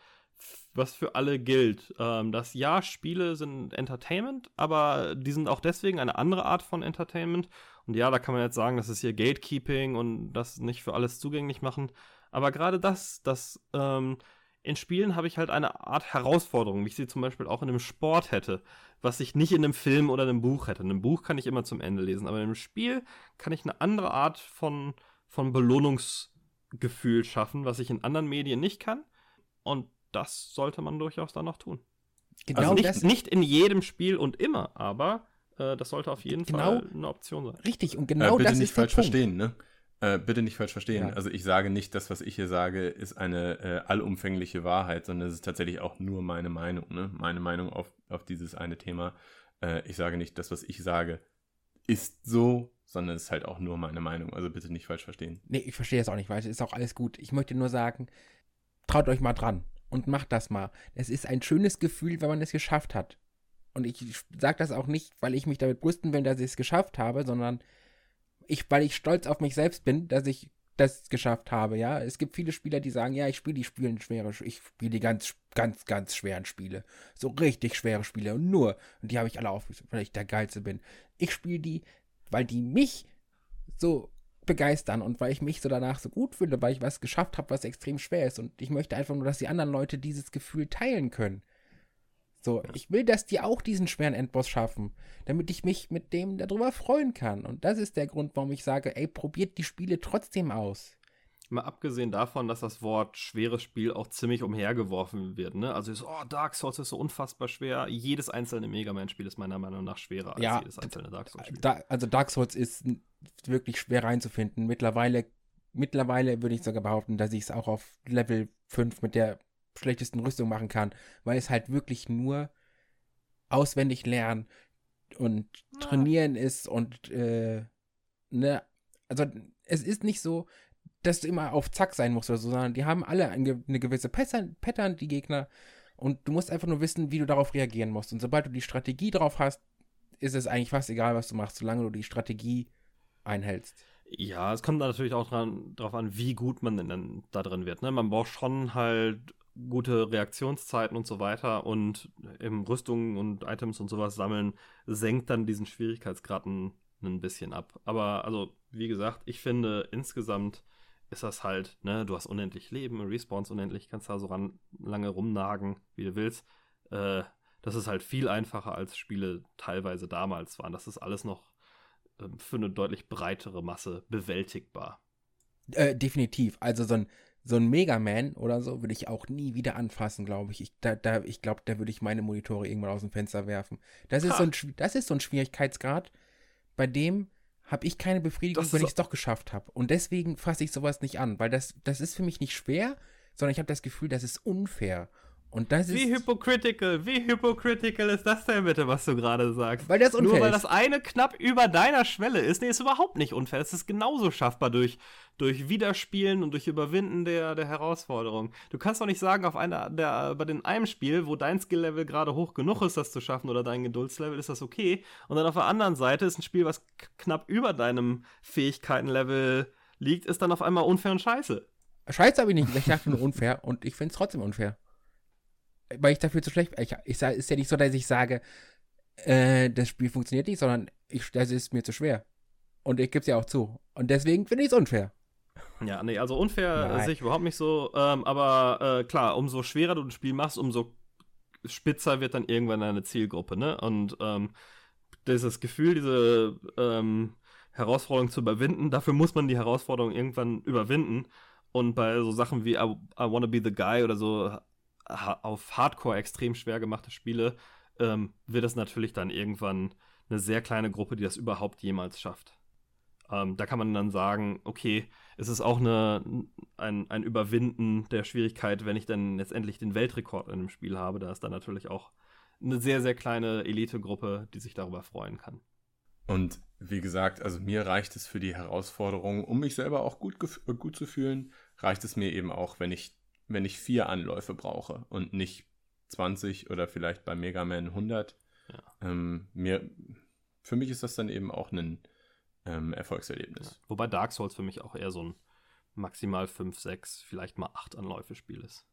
was für alle gilt. Ähm, dass ja, Spiele sind Entertainment, aber die sind auch deswegen eine andere Art von Entertainment. Und ja, da kann man jetzt sagen, das ist hier Gatekeeping und das nicht für alles zugänglich machen. Aber gerade das, das ähm, in Spielen habe ich halt eine Art Herausforderung, wie ich sie zum Beispiel auch in einem Sport hätte, was ich nicht in einem Film oder einem Buch hätte. In einem Buch kann ich immer zum Ende lesen, aber in einem Spiel kann ich eine andere Art von, von Belohnungsgefühl schaffen, was ich in anderen Medien nicht kann. Und das sollte man durchaus dann noch tun. Genau also nicht, das. nicht in jedem Spiel und immer, aber äh, das sollte auf jeden Genau. Fall eine Option sein. Richtig, und Äh, genau bitte das nicht ist der falsch Punkt. verstehen, ne? Äh, bitte nicht falsch verstehen. Ja. Also ich sage nicht, das, was ich hier sage, ist eine äh, allumfängliche Wahrheit, sondern es ist tatsächlich auch nur meine Meinung, ne? Meine Meinung auf, auf dieses eine Thema. Äh, ich sage nicht, das, was ich sage, ist so, sondern es ist halt auch nur meine Meinung. Also bitte nicht falsch verstehen. Nee, ich verstehe das auch nicht, weil es ist auch alles gut. Ich möchte nur sagen, traut euch mal dran und macht das mal. Es ist ein schönes Gefühl, wenn man es geschafft hat. Und ich sage das auch nicht, weil ich mich damit brüsten will, dass ich es geschafft habe, sondern ich, weil ich stolz auf mich selbst bin, dass ich das geschafft habe, ja. Es gibt viele Spieler, die sagen, ja, ich spiele die Spiele schwere, ich spiele die ganz, ganz, ganz schweren Spiele. So richtig schwere Spiele und nur. Und die habe ich alle aufgesucht, weil ich der Geilste bin. Ich spiele die, weil die mich so begeistern und weil ich mich so danach so gut fühle, weil ich was geschafft habe, was extrem schwer ist. Und ich möchte einfach nur, dass die anderen Leute dieses Gefühl teilen können. So, ich will, dass die auch diesen schweren Endboss schaffen, damit ich mich mit dem darüber freuen kann. Und das ist der Grund, warum ich sage, ey, probiert die Spiele trotzdem aus. Mal abgesehen davon, dass das Wort schweres Spiel auch ziemlich umhergeworfen wird, ne? Also ist, oh, Dark Souls ist so unfassbar schwer. Jedes einzelne Mega Man-Spiel ist meiner Meinung nach schwerer als Ja, jedes einzelne Dark Souls-Spiel. Da, also Dark Souls ist wirklich schwer reinzufinden. Mittlerweile, mittlerweile würde ich sogar behaupten, dass ich es auch auf Level 5 mit der schlechtesten Rüstung machen kann, weil es halt wirklich nur auswendig lernen und trainieren ist und äh, ne, also es ist nicht so, dass du immer auf Zack sein musst oder so, sondern die haben alle eine, gewisse Pattern, die Gegner, und du musst einfach nur wissen, wie du darauf reagieren musst. Und sobald du die Strategie drauf hast, ist es eigentlich fast egal, was du machst, solange du die Strategie einhältst. Ja, es kommt natürlich auch darauf an, wie gut man denn da drin wird. Ne? Man braucht schon halt gute Reaktionszeiten und so weiter und im Rüstungen und Items und sowas sammeln senkt dann diesen Schwierigkeitsgrad ein bisschen ab. Aber also, wie gesagt, ich finde insgesamt ist das halt, ne, du hast unendlich Leben, Respawns unendlich, kannst da so ran, lange rumnagen, wie du willst. Äh, das ist halt viel einfacher als Spiele teilweise damals waren. Das ist alles noch ähm, für eine deutlich breitere Masse bewältigbar. Äh, definitiv. Also so ein, so ein Mega Man oder so würde ich auch nie wieder anfassen, glaube ich. Ich, da, da, ich glaube, da würde ich meine Monitore irgendwann aus dem Fenster werfen. Das ist, so ein, das ist so ein Schwierigkeitsgrad, bei dem habe ich keine Befriedigung, wenn ich es doch geschafft habe. Und deswegen fasse ich sowas nicht an, weil das, das ist für mich nicht schwer, sondern ich habe das Gefühl, das ist unfair. Und das Wie ist. hypocritical, wie hypocritical ist das denn bitte, was du gerade sagst? Weil das unfair Nur weil das eine knapp über deiner Schwelle ist. Nee, ist überhaupt nicht unfair. Es ist genauso schaffbar durch, durch Wiederspielen und durch Überwinden der, der Herausforderung. Du kannst doch nicht sagen, auf einer, der, bei den einem Spiel, wo dein Skill-Level gerade hoch genug ist, das zu schaffen, oder dein Geduldslevel, ist das okay. Und dann auf der anderen Seite ist ein Spiel, was knapp über deinem Fähigkeitenlevel liegt, ist dann auf einmal unfair und scheiße. Scheiße habe ich nicht. Ich dachte nur unfair und ich finde es trotzdem unfair. Weil ich dafür zu schlecht bin. Ich, ich, ist ja nicht so, dass ich sage, äh, das Spiel funktioniert nicht, sondern ich, das ist mir zu schwer. Und ich gebe es ja auch zu. Und deswegen finde ich es unfair. Ja, nee, also unfair Nein. sehe ich überhaupt nicht so. Ähm, aber äh, klar, umso schwerer du ein Spiel machst, umso spitzer wird dann irgendwann deine Zielgruppe, ne? Und ähm, dieses Gefühl, diese ähm, Herausforderung zu überwinden, dafür muss man die Herausforderung irgendwann überwinden. Und bei so Sachen wie I, I Wanna Be the Guy oder so auf Hardcore extrem schwer gemachte Spiele, ähm, wird es natürlich dann irgendwann eine sehr kleine Gruppe, die das überhaupt jemals schafft. Ähm, da kann man dann sagen, okay, es ist auch eine, ein, ein Überwinden der Schwierigkeit, wenn ich dann letztendlich den Weltrekord in einem Spiel habe. Da ist dann natürlich auch eine sehr, sehr kleine Elitegruppe, die sich darüber freuen kann. Und wie gesagt, also mir reicht es für die Herausforderung, um mich selber auch gut, gut zu fühlen, reicht es mir eben auch, wenn ich, wenn ich vier Anläufe brauche und nicht 20 oder vielleicht bei Mega Man 100. Ja. Ähm, mir, für mich ist das dann eben auch ein ähm, Erfolgserlebnis. Wobei Dark Souls für mich auch eher so ein maximal 5, 6, vielleicht mal 8 Anläufe-Spiel ist.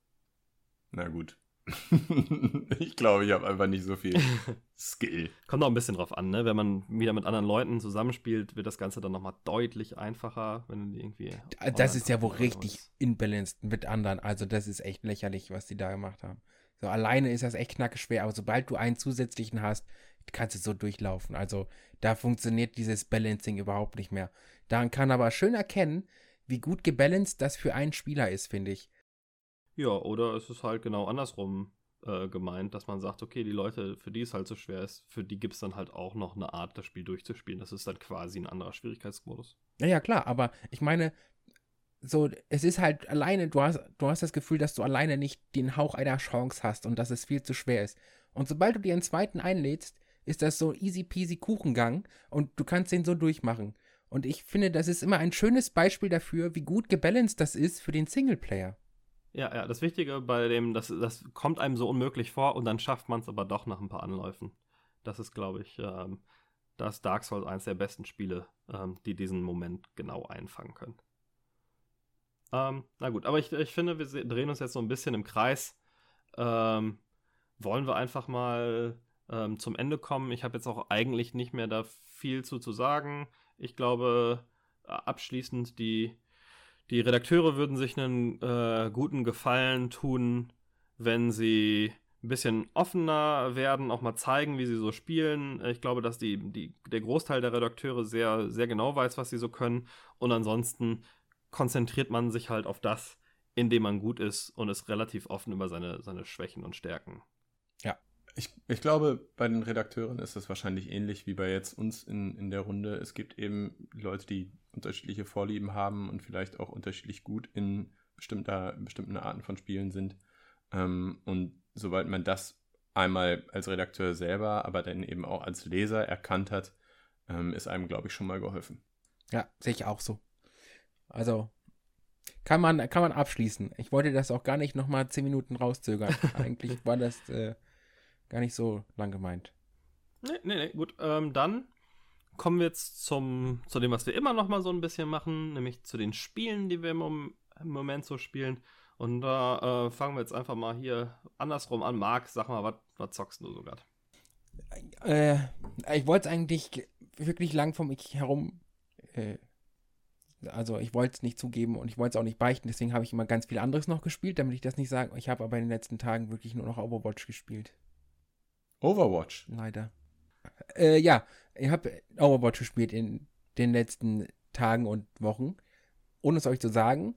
Na gut. ich glaube, ich habe einfach nicht so viel Skill. Kommt auch ein bisschen drauf an, ne? Wenn man wieder mit anderen Leuten zusammenspielt, wird das Ganze dann nochmal deutlich einfacher, wenn du irgendwie. Das ist ja wohl richtig ist. imbalanced mit anderen. Also das ist echt lächerlich, was die da gemacht haben. So alleine ist das echt knackig schwer, aber sobald du einen zusätzlichen hast, kannst du so durchlaufen. Also da funktioniert dieses Balancing überhaupt nicht mehr. Daran kann aber schön erkennen, wie gut gebalanced das für einen Spieler ist, finde ich. Ja, oder es ist halt genau andersrum äh, gemeint, dass man sagt, okay, die Leute, für die es halt so schwer ist, für die gibt es dann halt auch noch eine Art, das Spiel durchzuspielen. Das ist dann quasi ein anderer Schwierigkeitsmodus. Ja, ja, klar, aber ich meine, so, es ist halt alleine, du hast, du hast das Gefühl, dass du alleine nicht den Hauch einer Chance hast und dass es viel zu schwer ist. Und sobald du dir einen zweiten einlädst, ist das so easy peasy Kuchengang und du kannst den so durchmachen. Und ich finde, das ist immer ein schönes Beispiel dafür, wie gut gebalanced das ist für den Singleplayer. Ja, ja, das Wichtige bei dem, das, das kommt einem so unmöglich vor und dann schafft man es aber doch nach ein paar Anläufen. Das ist, glaube ich, ähm, da ist Dark Souls eines der besten Spiele, ähm, die diesen Moment genau einfangen können. Ähm, na gut, aber ich, ich finde, wir drehen uns jetzt so ein bisschen im Kreis. Ähm, wollen wir einfach mal ähm, zum Ende kommen? Ich habe jetzt auch eigentlich nicht mehr da viel zu, zu sagen. Ich glaube, abschließend, die, die Redakteure würden sich einen äh, guten Gefallen tun, wenn sie ein bisschen offener werden, auch mal zeigen, wie sie so spielen. Ich glaube, dass die, die, der Großteil der Redakteure sehr, sehr genau weiß, was sie so können. Und ansonsten konzentriert man sich halt auf das, in dem man gut ist und ist relativ offen über seine, seine Schwächen und Stärken. Ja. Ich, ich glaube, bei den Redakteuren ist das wahrscheinlich ähnlich wie bei jetzt uns in, in der Runde. Es gibt eben Leute, die unterschiedliche Vorlieben haben und vielleicht auch unterschiedlich gut in bestimmter, bestimmten Arten von Spielen sind. Ähm, und sobald man das einmal als Redakteur selber, aber dann eben auch als Leser erkannt hat, ähm, ist einem, glaube ich, schon mal geholfen. Ja, sehe ich auch so. Also kann man, kann man abschließen. Ich wollte das auch gar nicht nochmal zehn Minuten rauszögern. Eigentlich war das äh, gar nicht so lang gemeint. Nee, nee, nee, gut. Ähm, dann kommen wir jetzt zum, zu dem, was wir immer noch mal so ein bisschen machen, nämlich zu den Spielen, die wir im, im Moment so spielen. Und da äh, fangen wir jetzt einfach mal hier andersrum an. Marc, sag mal, was zockst du so gerade? Äh, ich wollte es eigentlich wirklich lang von mich herum. Äh, also, ich wollte es nicht zugeben und ich wollte es auch nicht beichten. Deswegen habe ich immer ganz viel anderes noch gespielt, damit ich das nicht sage. Ich habe aber in den letzten Tagen wirklich nur noch Overwatch gespielt. Overwatch? Leider. Äh, ja, ich habe Overwatch gespielt in den letzten Tagen und Wochen. Ohne es euch zu sagen,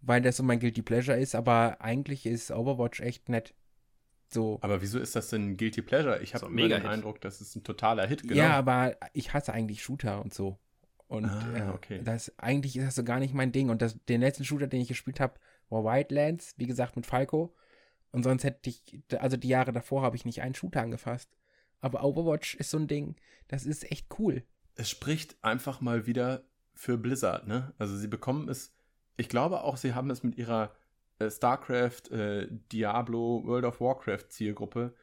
weil das so mein Guilty Pleasure ist, aber eigentlich ist Overwatch echt nett. So. Aber wieso ist das denn Guilty Pleasure? Ich habe so immer den Eindruck, das ist ein totaler Hit. Genau. Ja, aber ich hasse eigentlich Shooter und so. Und ah, okay. äh, das, eigentlich ist das so gar nicht mein Ding. Und das, den letzten Shooter, den ich gespielt habe, war Wildlands, wie gesagt, mit Falco. Und sonst hätte ich, also die Jahre davor habe ich nicht einen Shooter angefasst. Aber Overwatch ist so ein Ding, das ist echt cool. Es spricht einfach mal wieder für Blizzard, ne? Also sie bekommen es ich glaube auch, sie haben es mit ihrer äh, StarCraft, äh, Diablo, World of Warcraft Zielgruppe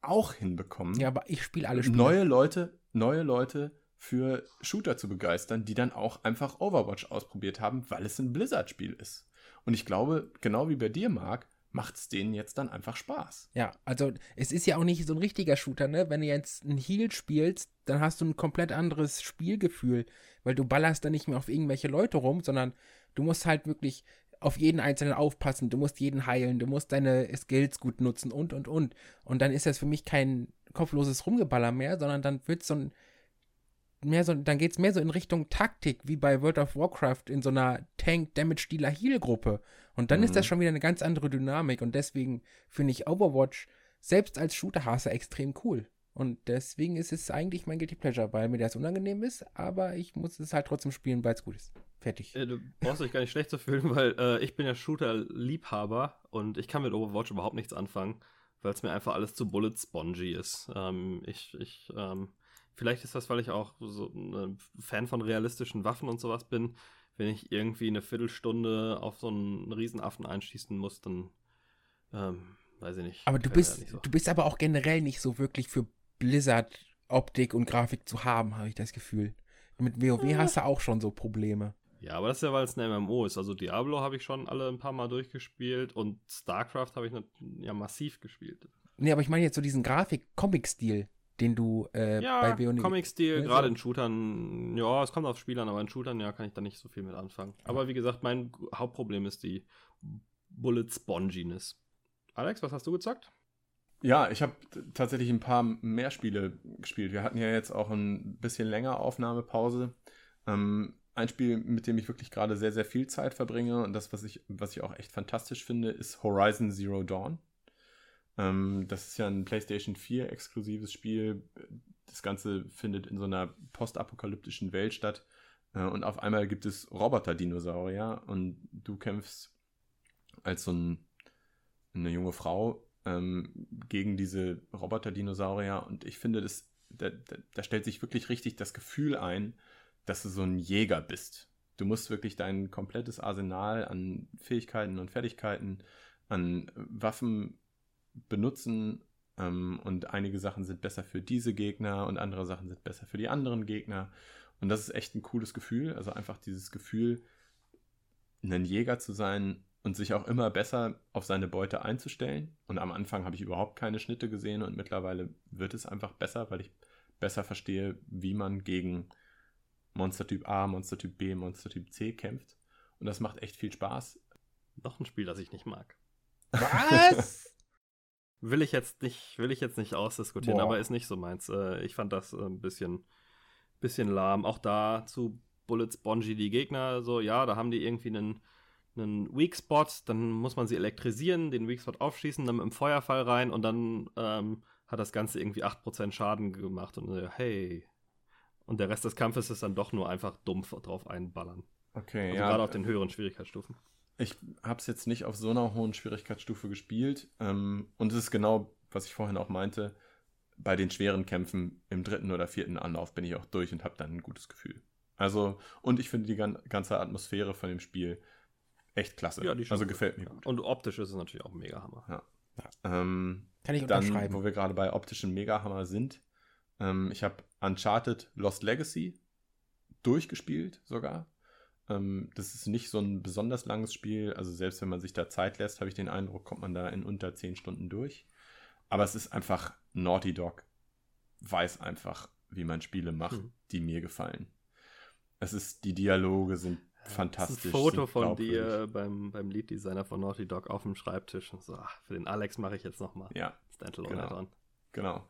auch hinbekommen. Ja, aber ich spiele alle Spiele. Neue Leute, neue Leute für Shooter zu begeistern, die dann auch einfach Overwatch ausprobiert haben, weil es ein Blizzard-Spiel ist. Und ich glaube, genau wie bei dir, Marc, macht es denen jetzt dann einfach Spaß. Ja, also es ist ja auch nicht so ein richtiger Shooter, ne? Wenn du jetzt einen Heal spielst, dann hast du ein komplett anderes Spielgefühl, weil du ballerst dann nicht mehr auf irgendwelche Leute rum, sondern du musst halt wirklich auf jeden Einzelnen aufpassen, du musst jeden heilen, du musst deine Skills gut nutzen und und und. Und dann ist das für mich kein kopfloses Rumgeballer mehr, sondern dann wird so ein mehr so, dann geht's mehr so in Richtung Taktik, wie bei World of Warcraft in so einer Tank Damage Dealer Heal Gruppe. Und dann mhm. ist das mhm. schon wieder eine ganz andere Dynamik und deswegen finde ich Overwatch selbst als Shooter-Hase extrem cool. Und deswegen ist es eigentlich mein Guilty Pleasure, weil mir das unangenehm ist, aber ich muss es halt trotzdem spielen, weil es gut ist. Fertig. Äh, du brauchst dich gar nicht schlecht zu fühlen, weil äh, ich bin ja Shooter-Liebhaber und ich kann mit Overwatch überhaupt nichts anfangen, weil es mir einfach alles zu bullet-spongy ist. Ähm, ich, ich ähm, Vielleicht ist das, weil ich auch so ein Fan von realistischen Waffen und sowas bin. Wenn ich irgendwie eine Viertelstunde auf so einen Riesenaffen einschießen muss, dann ähm, weiß ich nicht. Aber du bist, ja so. du bist aber auch generell nicht so wirklich für Blizzard Optik und Grafik zu haben, habe ich das Gefühl. Mit WoW ja. hast du auch schon so Probleme. Ja, aber das ist ja, weil es ein MMO ist. Also Diablo habe ich schon alle ein paar Mal durchgespielt und StarCraft habe ich ja massiv gespielt. Nee, aber ich meine jetzt so diesen Grafik-Comic-Stil den du äh, ja, bei Bionic. Comic-Stil, ne, gerade in Shootern, ja, es kommt auf Spielern, aber in Shootern, ja, kann ich da nicht so viel mit anfangen. Ja. Aber wie gesagt, mein Hauptproblem ist die Bullet Sponginess. Alex, was hast du gezockt? Ja, ich habe tatsächlich ein paar mehr Spiele gespielt. Wir hatten ja jetzt auch ein bisschen länger Aufnahmepause. Ähm, ein Spiel, mit dem ich wirklich gerade sehr, sehr viel Zeit verbringe und das, was ich, was ich auch echt fantastisch finde, ist Horizon Zero Dawn. Ähm, das ist ja ein PlayStation 4 exklusives Spiel. Das Ganze findet in so einer postapokalyptischen Welt statt. Äh, und auf einmal gibt es Roboter-Dinosaurier und du kämpfst als so ein, eine junge Frau ähm, gegen diese Roboter-Dinosaurier. Und ich finde, das, da, da, da stellt sich wirklich richtig das Gefühl ein, dass du so ein Jäger bist. Du musst wirklich dein komplettes Arsenal an Fähigkeiten und Fertigkeiten, an Waffen benutzen ähm, und einige Sachen sind besser für diese Gegner und andere Sachen sind besser für die anderen Gegner. Und das ist echt ein cooles Gefühl. Also einfach dieses Gefühl, ein Jäger zu sein und sich auch immer besser auf seine Beute einzustellen. Und am Anfang habe ich überhaupt keine Schnitte gesehen und mittlerweile wird es einfach besser, weil ich besser verstehe, wie man gegen Monstertyp A, Monstertyp B, Monstertyp C kämpft. Und das macht echt viel Spaß. Noch ein Spiel, das ich nicht mag. Was? Will ich jetzt nicht, will ich jetzt nicht ausdiskutieren, Boah. aber ist nicht so meins. Äh, Ich fand das äh, ein bisschen, bisschen lahm. Auch da zu Bullets Bonji die Gegner, so, ja, da haben die irgendwie einen, einen Weak Spot, dann muss man sie elektrisieren, den Weak Spot aufschießen, dann mit dem Feuerfall rein und dann ähm, hat das Ganze irgendwie 8% Schaden gemacht und äh, hey. Und der Rest des Kampfes ist dann doch nur einfach dumpf drauf einballern. Okay, Also gerade auf den höheren Schwierigkeitsstufen. Ich habe es jetzt nicht auf so einer hohen Schwierigkeitsstufe gespielt. Ähm, und es ist genau, was ich vorhin auch meinte, bei den schweren Kämpfen im dritten oder vierten Anlauf bin ich auch durch und habe dann ein gutes Gefühl. Also, und ich finde die gan ganze Atmosphäre von dem Spiel echt klasse. Ja, also gut. gefällt mir Ja. gut. Und optisch ist es natürlich auch mega Hammer. Ähm, Kann ich dann, unterschreiben. wo wir gerade bei optischen Megahammer sind, ähm, ich habe Uncharted Lost Legacy durchgespielt sogar. Ähm, das ist nicht so ein besonders langes Spiel. Also selbst wenn man sich da Zeit lässt, habe ich den Eindruck, kommt man da in unter 10 Stunden durch. Aber es ist einfach Naughty Dog weiß einfach, wie man Spiele macht, Hm. die mir gefallen. Es ist, die Dialoge sind Das fantastisch. ist ein Foto von dir beim, beim Lead-Designer von Naughty Dog auf dem Schreibtisch. Und so, ach, für den Alex mache ich jetzt nochmal Ja, Standalone genau. Add-on. Genau.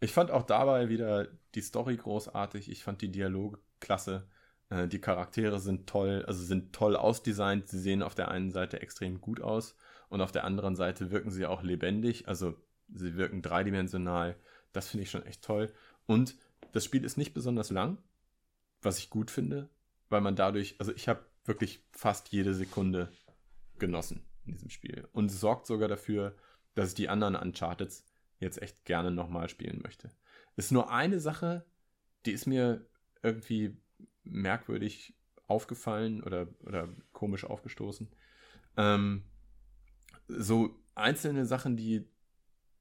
Ich fand auch dabei wieder die Story großartig. Ich fand die Dialoge klasse. Äh, Die Charaktere sind toll, also sind toll ausdesignt. Sie sehen auf der einen Seite extrem gut aus und auf der anderen Seite wirken sie auch lebendig. Also sie wirken dreidimensional. Das finde ich schon echt toll. Und das Spiel ist nicht besonders lang, was ich gut finde, weil man dadurch, also ich habe wirklich fast jede Sekunde genossen in diesem Spiel. Und es sorgt sogar dafür, dass ich die anderen Uncharteds jetzt echt gerne nochmal spielen möchte. Ist nur eine Sache, die ist mir irgendwie merkwürdig aufgefallen oder, oder komisch aufgestoßen. Ähm, so einzelne Sachen, die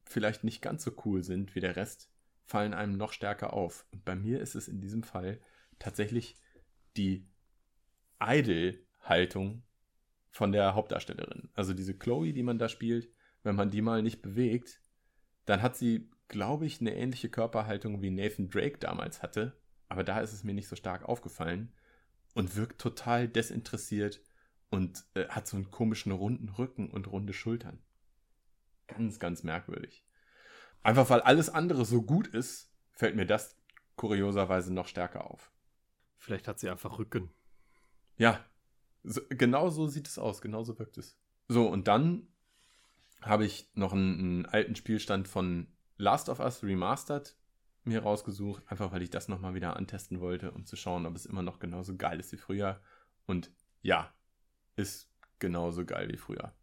vielleicht nicht ganz so cool sind wie der Rest, fallen einem noch stärker auf. Und bei mir ist es in diesem Fall tatsächlich die Idle-Haltung von der Hauptdarstellerin. Also diese Chloe, die man da spielt, wenn man die mal nicht bewegt, dann hat sie, glaube ich, eine ähnliche Körperhaltung wie Nathan Drake damals hatte. Aber da ist es mir nicht so stark aufgefallen und wirkt total desinteressiert und äh, hat so einen komischen runden Rücken und runde Schultern. Ganz, ganz merkwürdig. Einfach weil alles andere so gut ist, fällt mir das kurioserweise noch stärker auf. Vielleicht hat sie einfach Rücken. Ja, so, genau so sieht es aus, genau so wirkt es. So, und dann habe ich noch einen, einen alten Spielstand von Last of Us Remastered mir rausgesucht, einfach weil ich das nochmal wieder antesten wollte, um zu schauen, ob es immer noch genauso geil ist wie früher. Und ja, ist genauso geil wie früher.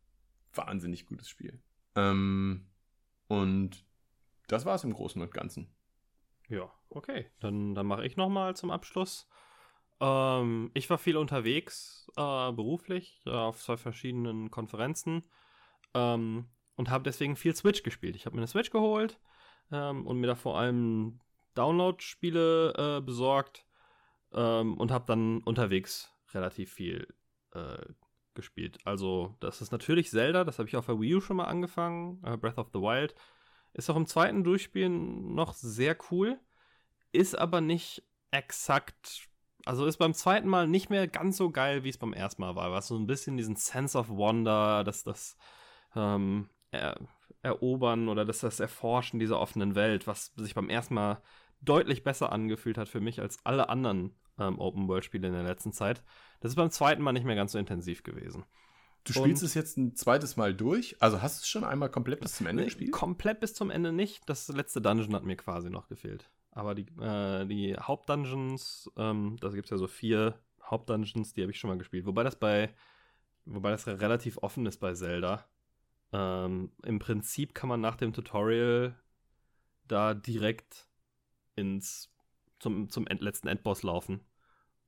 Wahnsinnig gutes Spiel. Ähm, und das war es im Großen und Ganzen. Ja, okay. Dann, dann mache ich nochmal zum Abschluss. Ähm, ich war viel unterwegs, äh, beruflich, äh, auf zwei verschiedenen Konferenzen ähm, und habe deswegen viel Switch gespielt. Ich habe mir eine Switch geholt ähm, und mir da vor allem Download-Spiele äh, besorgt ähm, und habe dann unterwegs relativ viel äh, gespielt. Also, das ist natürlich Zelda, das habe ich auf der Wii U schon mal angefangen, äh, Breath of the Wild. Ist auch im zweiten Durchspielen noch sehr cool, ist aber nicht exakt, also ist beim zweiten Mal nicht mehr ganz so geil, wie es beim ersten Mal war. Was so ein bisschen diesen Sense of Wonder, dass das ähm, er, Erobern oder dass das Erforschen dieser offenen Welt, was sich beim ersten Mal deutlich besser angefühlt hat für mich als alle anderen ähm, Open-World-Spiele in der letzten Zeit. Das ist beim zweiten Mal nicht mehr ganz so intensiv gewesen. Du Und- spielst es jetzt ein zweites Mal durch? Also hast du es schon einmal komplett bis zum Ende Nee, gespielt? Komplett bis zum Ende nicht. Das letzte Dungeon hat mir quasi noch gefehlt. Aber die, äh, die Hauptdungeons, ähm, da gibt es ja so vier Hauptdungeons, die habe ich schon mal gespielt. Wobei das bei, wobei das relativ offen ist bei Zelda. Ähm, Im Prinzip kann man nach dem Tutorial da direkt ins zum, zum End, letzten Endboss laufen.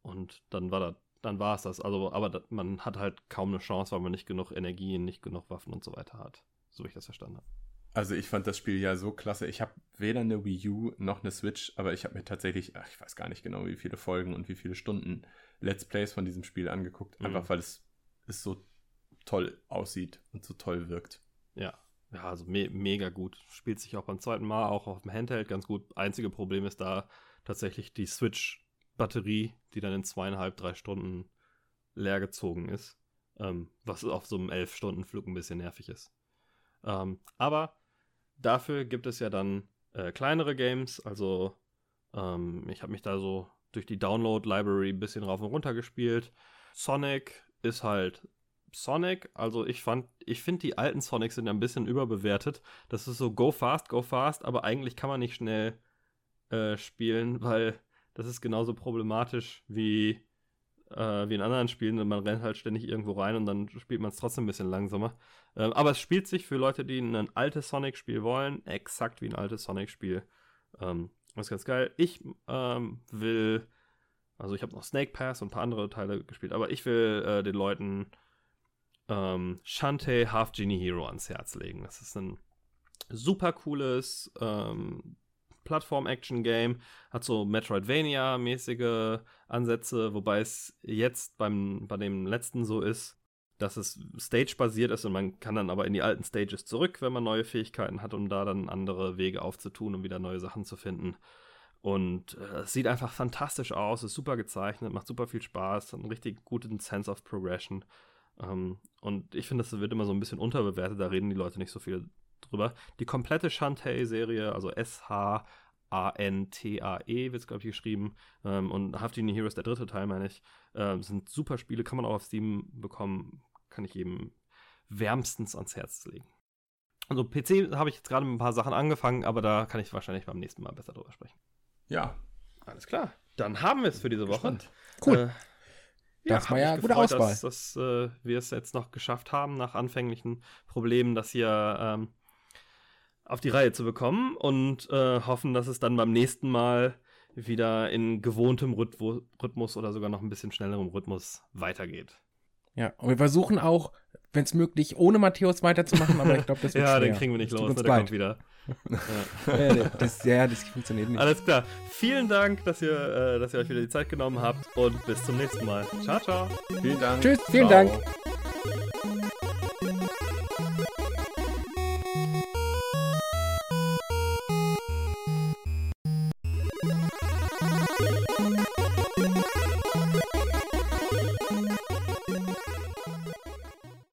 Und dann war das, dann war es das. Also, aber da, man hat halt kaum eine Chance, weil man nicht genug Energie, nicht genug Waffen und so weiter hat. So wie ich das verstanden habe. Also ich fand das Spiel ja so klasse. Ich habe weder eine Wii U noch eine Switch, aber ich habe mir tatsächlich, ach, ich weiß gar nicht genau, wie viele Folgen und wie viele Stunden Let's Plays von diesem Spiel angeguckt. Mhm. Einfach weil es es so toll aussieht und so toll wirkt. Ja, ja, also me mega gut. Spielt sich auch beim zweiten Mal, auch auf dem Handheld ganz gut. Einzige Problem ist da tatsächlich die Switch-Batterie, die dann in zweieinhalb, drei Stunden leer gezogen ist. Ähm, was auf so einem elf Stunden Flug ein bisschen nervig ist. Ähm, aber dafür gibt es ja dann äh, kleinere Games. Also ähm, ich habe mich da so durch die Download-Library ein bisschen rauf und runter gespielt. Sonic ist halt Sonic, also ich fand, ich finde die alten Sonics sind ein bisschen überbewertet. Das ist so go fast, go fast, aber eigentlich kann man nicht schnell äh, spielen, weil das ist genauso problematisch wie, äh, wie in anderen Spielen. Man rennt halt ständig irgendwo rein und dann spielt man es trotzdem ein bisschen langsamer. Ähm, aber es spielt sich für Leute, die ein altes Sonic-Spiel wollen, exakt wie ein altes Sonic-Spiel. Ähm, das ist ganz geil. Ich ähm, will, also ich habe noch Snake Pass und ein paar andere Teile gespielt, aber ich will äh, den Leuten ähm, Shantae Half Genie Hero ans Herz legen. Das ist ein super cooles ähm, Plattform-Action-Game, hat so Metroidvania-mäßige Ansätze, wobei es jetzt beim, bei dem letzten so ist, dass es Stage-basiert ist und man kann dann aber in die alten Stages zurück, wenn man neue Fähigkeiten hat, um da dann andere Wege aufzutun, um wieder neue Sachen zu finden. Und äh, es sieht einfach fantastisch aus, ist super gezeichnet, macht super viel Spaß, hat einen richtig guten Sense of Progression. Ähm, und ich finde, das wird immer so ein bisschen unterbewertet, da reden die Leute nicht so viel drüber. Die komplette Shantae-Serie, also S-H, A-N-T-A-E wird es, glaube ich, geschrieben. Ähm, und Half Genie Heroes, der dritte Teil, meine ich, äh, sind super Spiele, kann man auch auf Steam bekommen, kann ich jedem wärmstens ans Herz legen. Also PC habe ich jetzt gerade mit ein paar Sachen angefangen, aber da kann ich wahrscheinlich beim nächsten Mal besser drüber sprechen. Ja. Alles klar. Dann haben wir es für diese Woche. Spannend. Cool. Äh, Das war hat ja gute Auswahl. Dass, dass äh, wir es jetzt noch geschafft haben, nach anfänglichen Problemen, das hier ähm, auf die Reihe zu bekommen und äh, hoffen, dass es dann beim nächsten Mal wieder in gewohntem Rhythmus oder sogar noch ein bisschen schnellerem Rhythmus weitergeht. Ja, und wir versuchen auch, wenn es möglich, ohne Matthäus weiterzumachen, aber ich glaube, das wird ja, schwer. den kriegen wir nicht Das los, ne, der kommt wieder. Ja, das, ja, das funktioniert nicht. Alles klar. Vielen Dank, dass ihr, äh, dass ihr euch wieder die Zeit genommen habt und bis zum nächsten Mal. Ciao, ciao. Vielen Dank. Tschüss, vielen Ciao. Dank.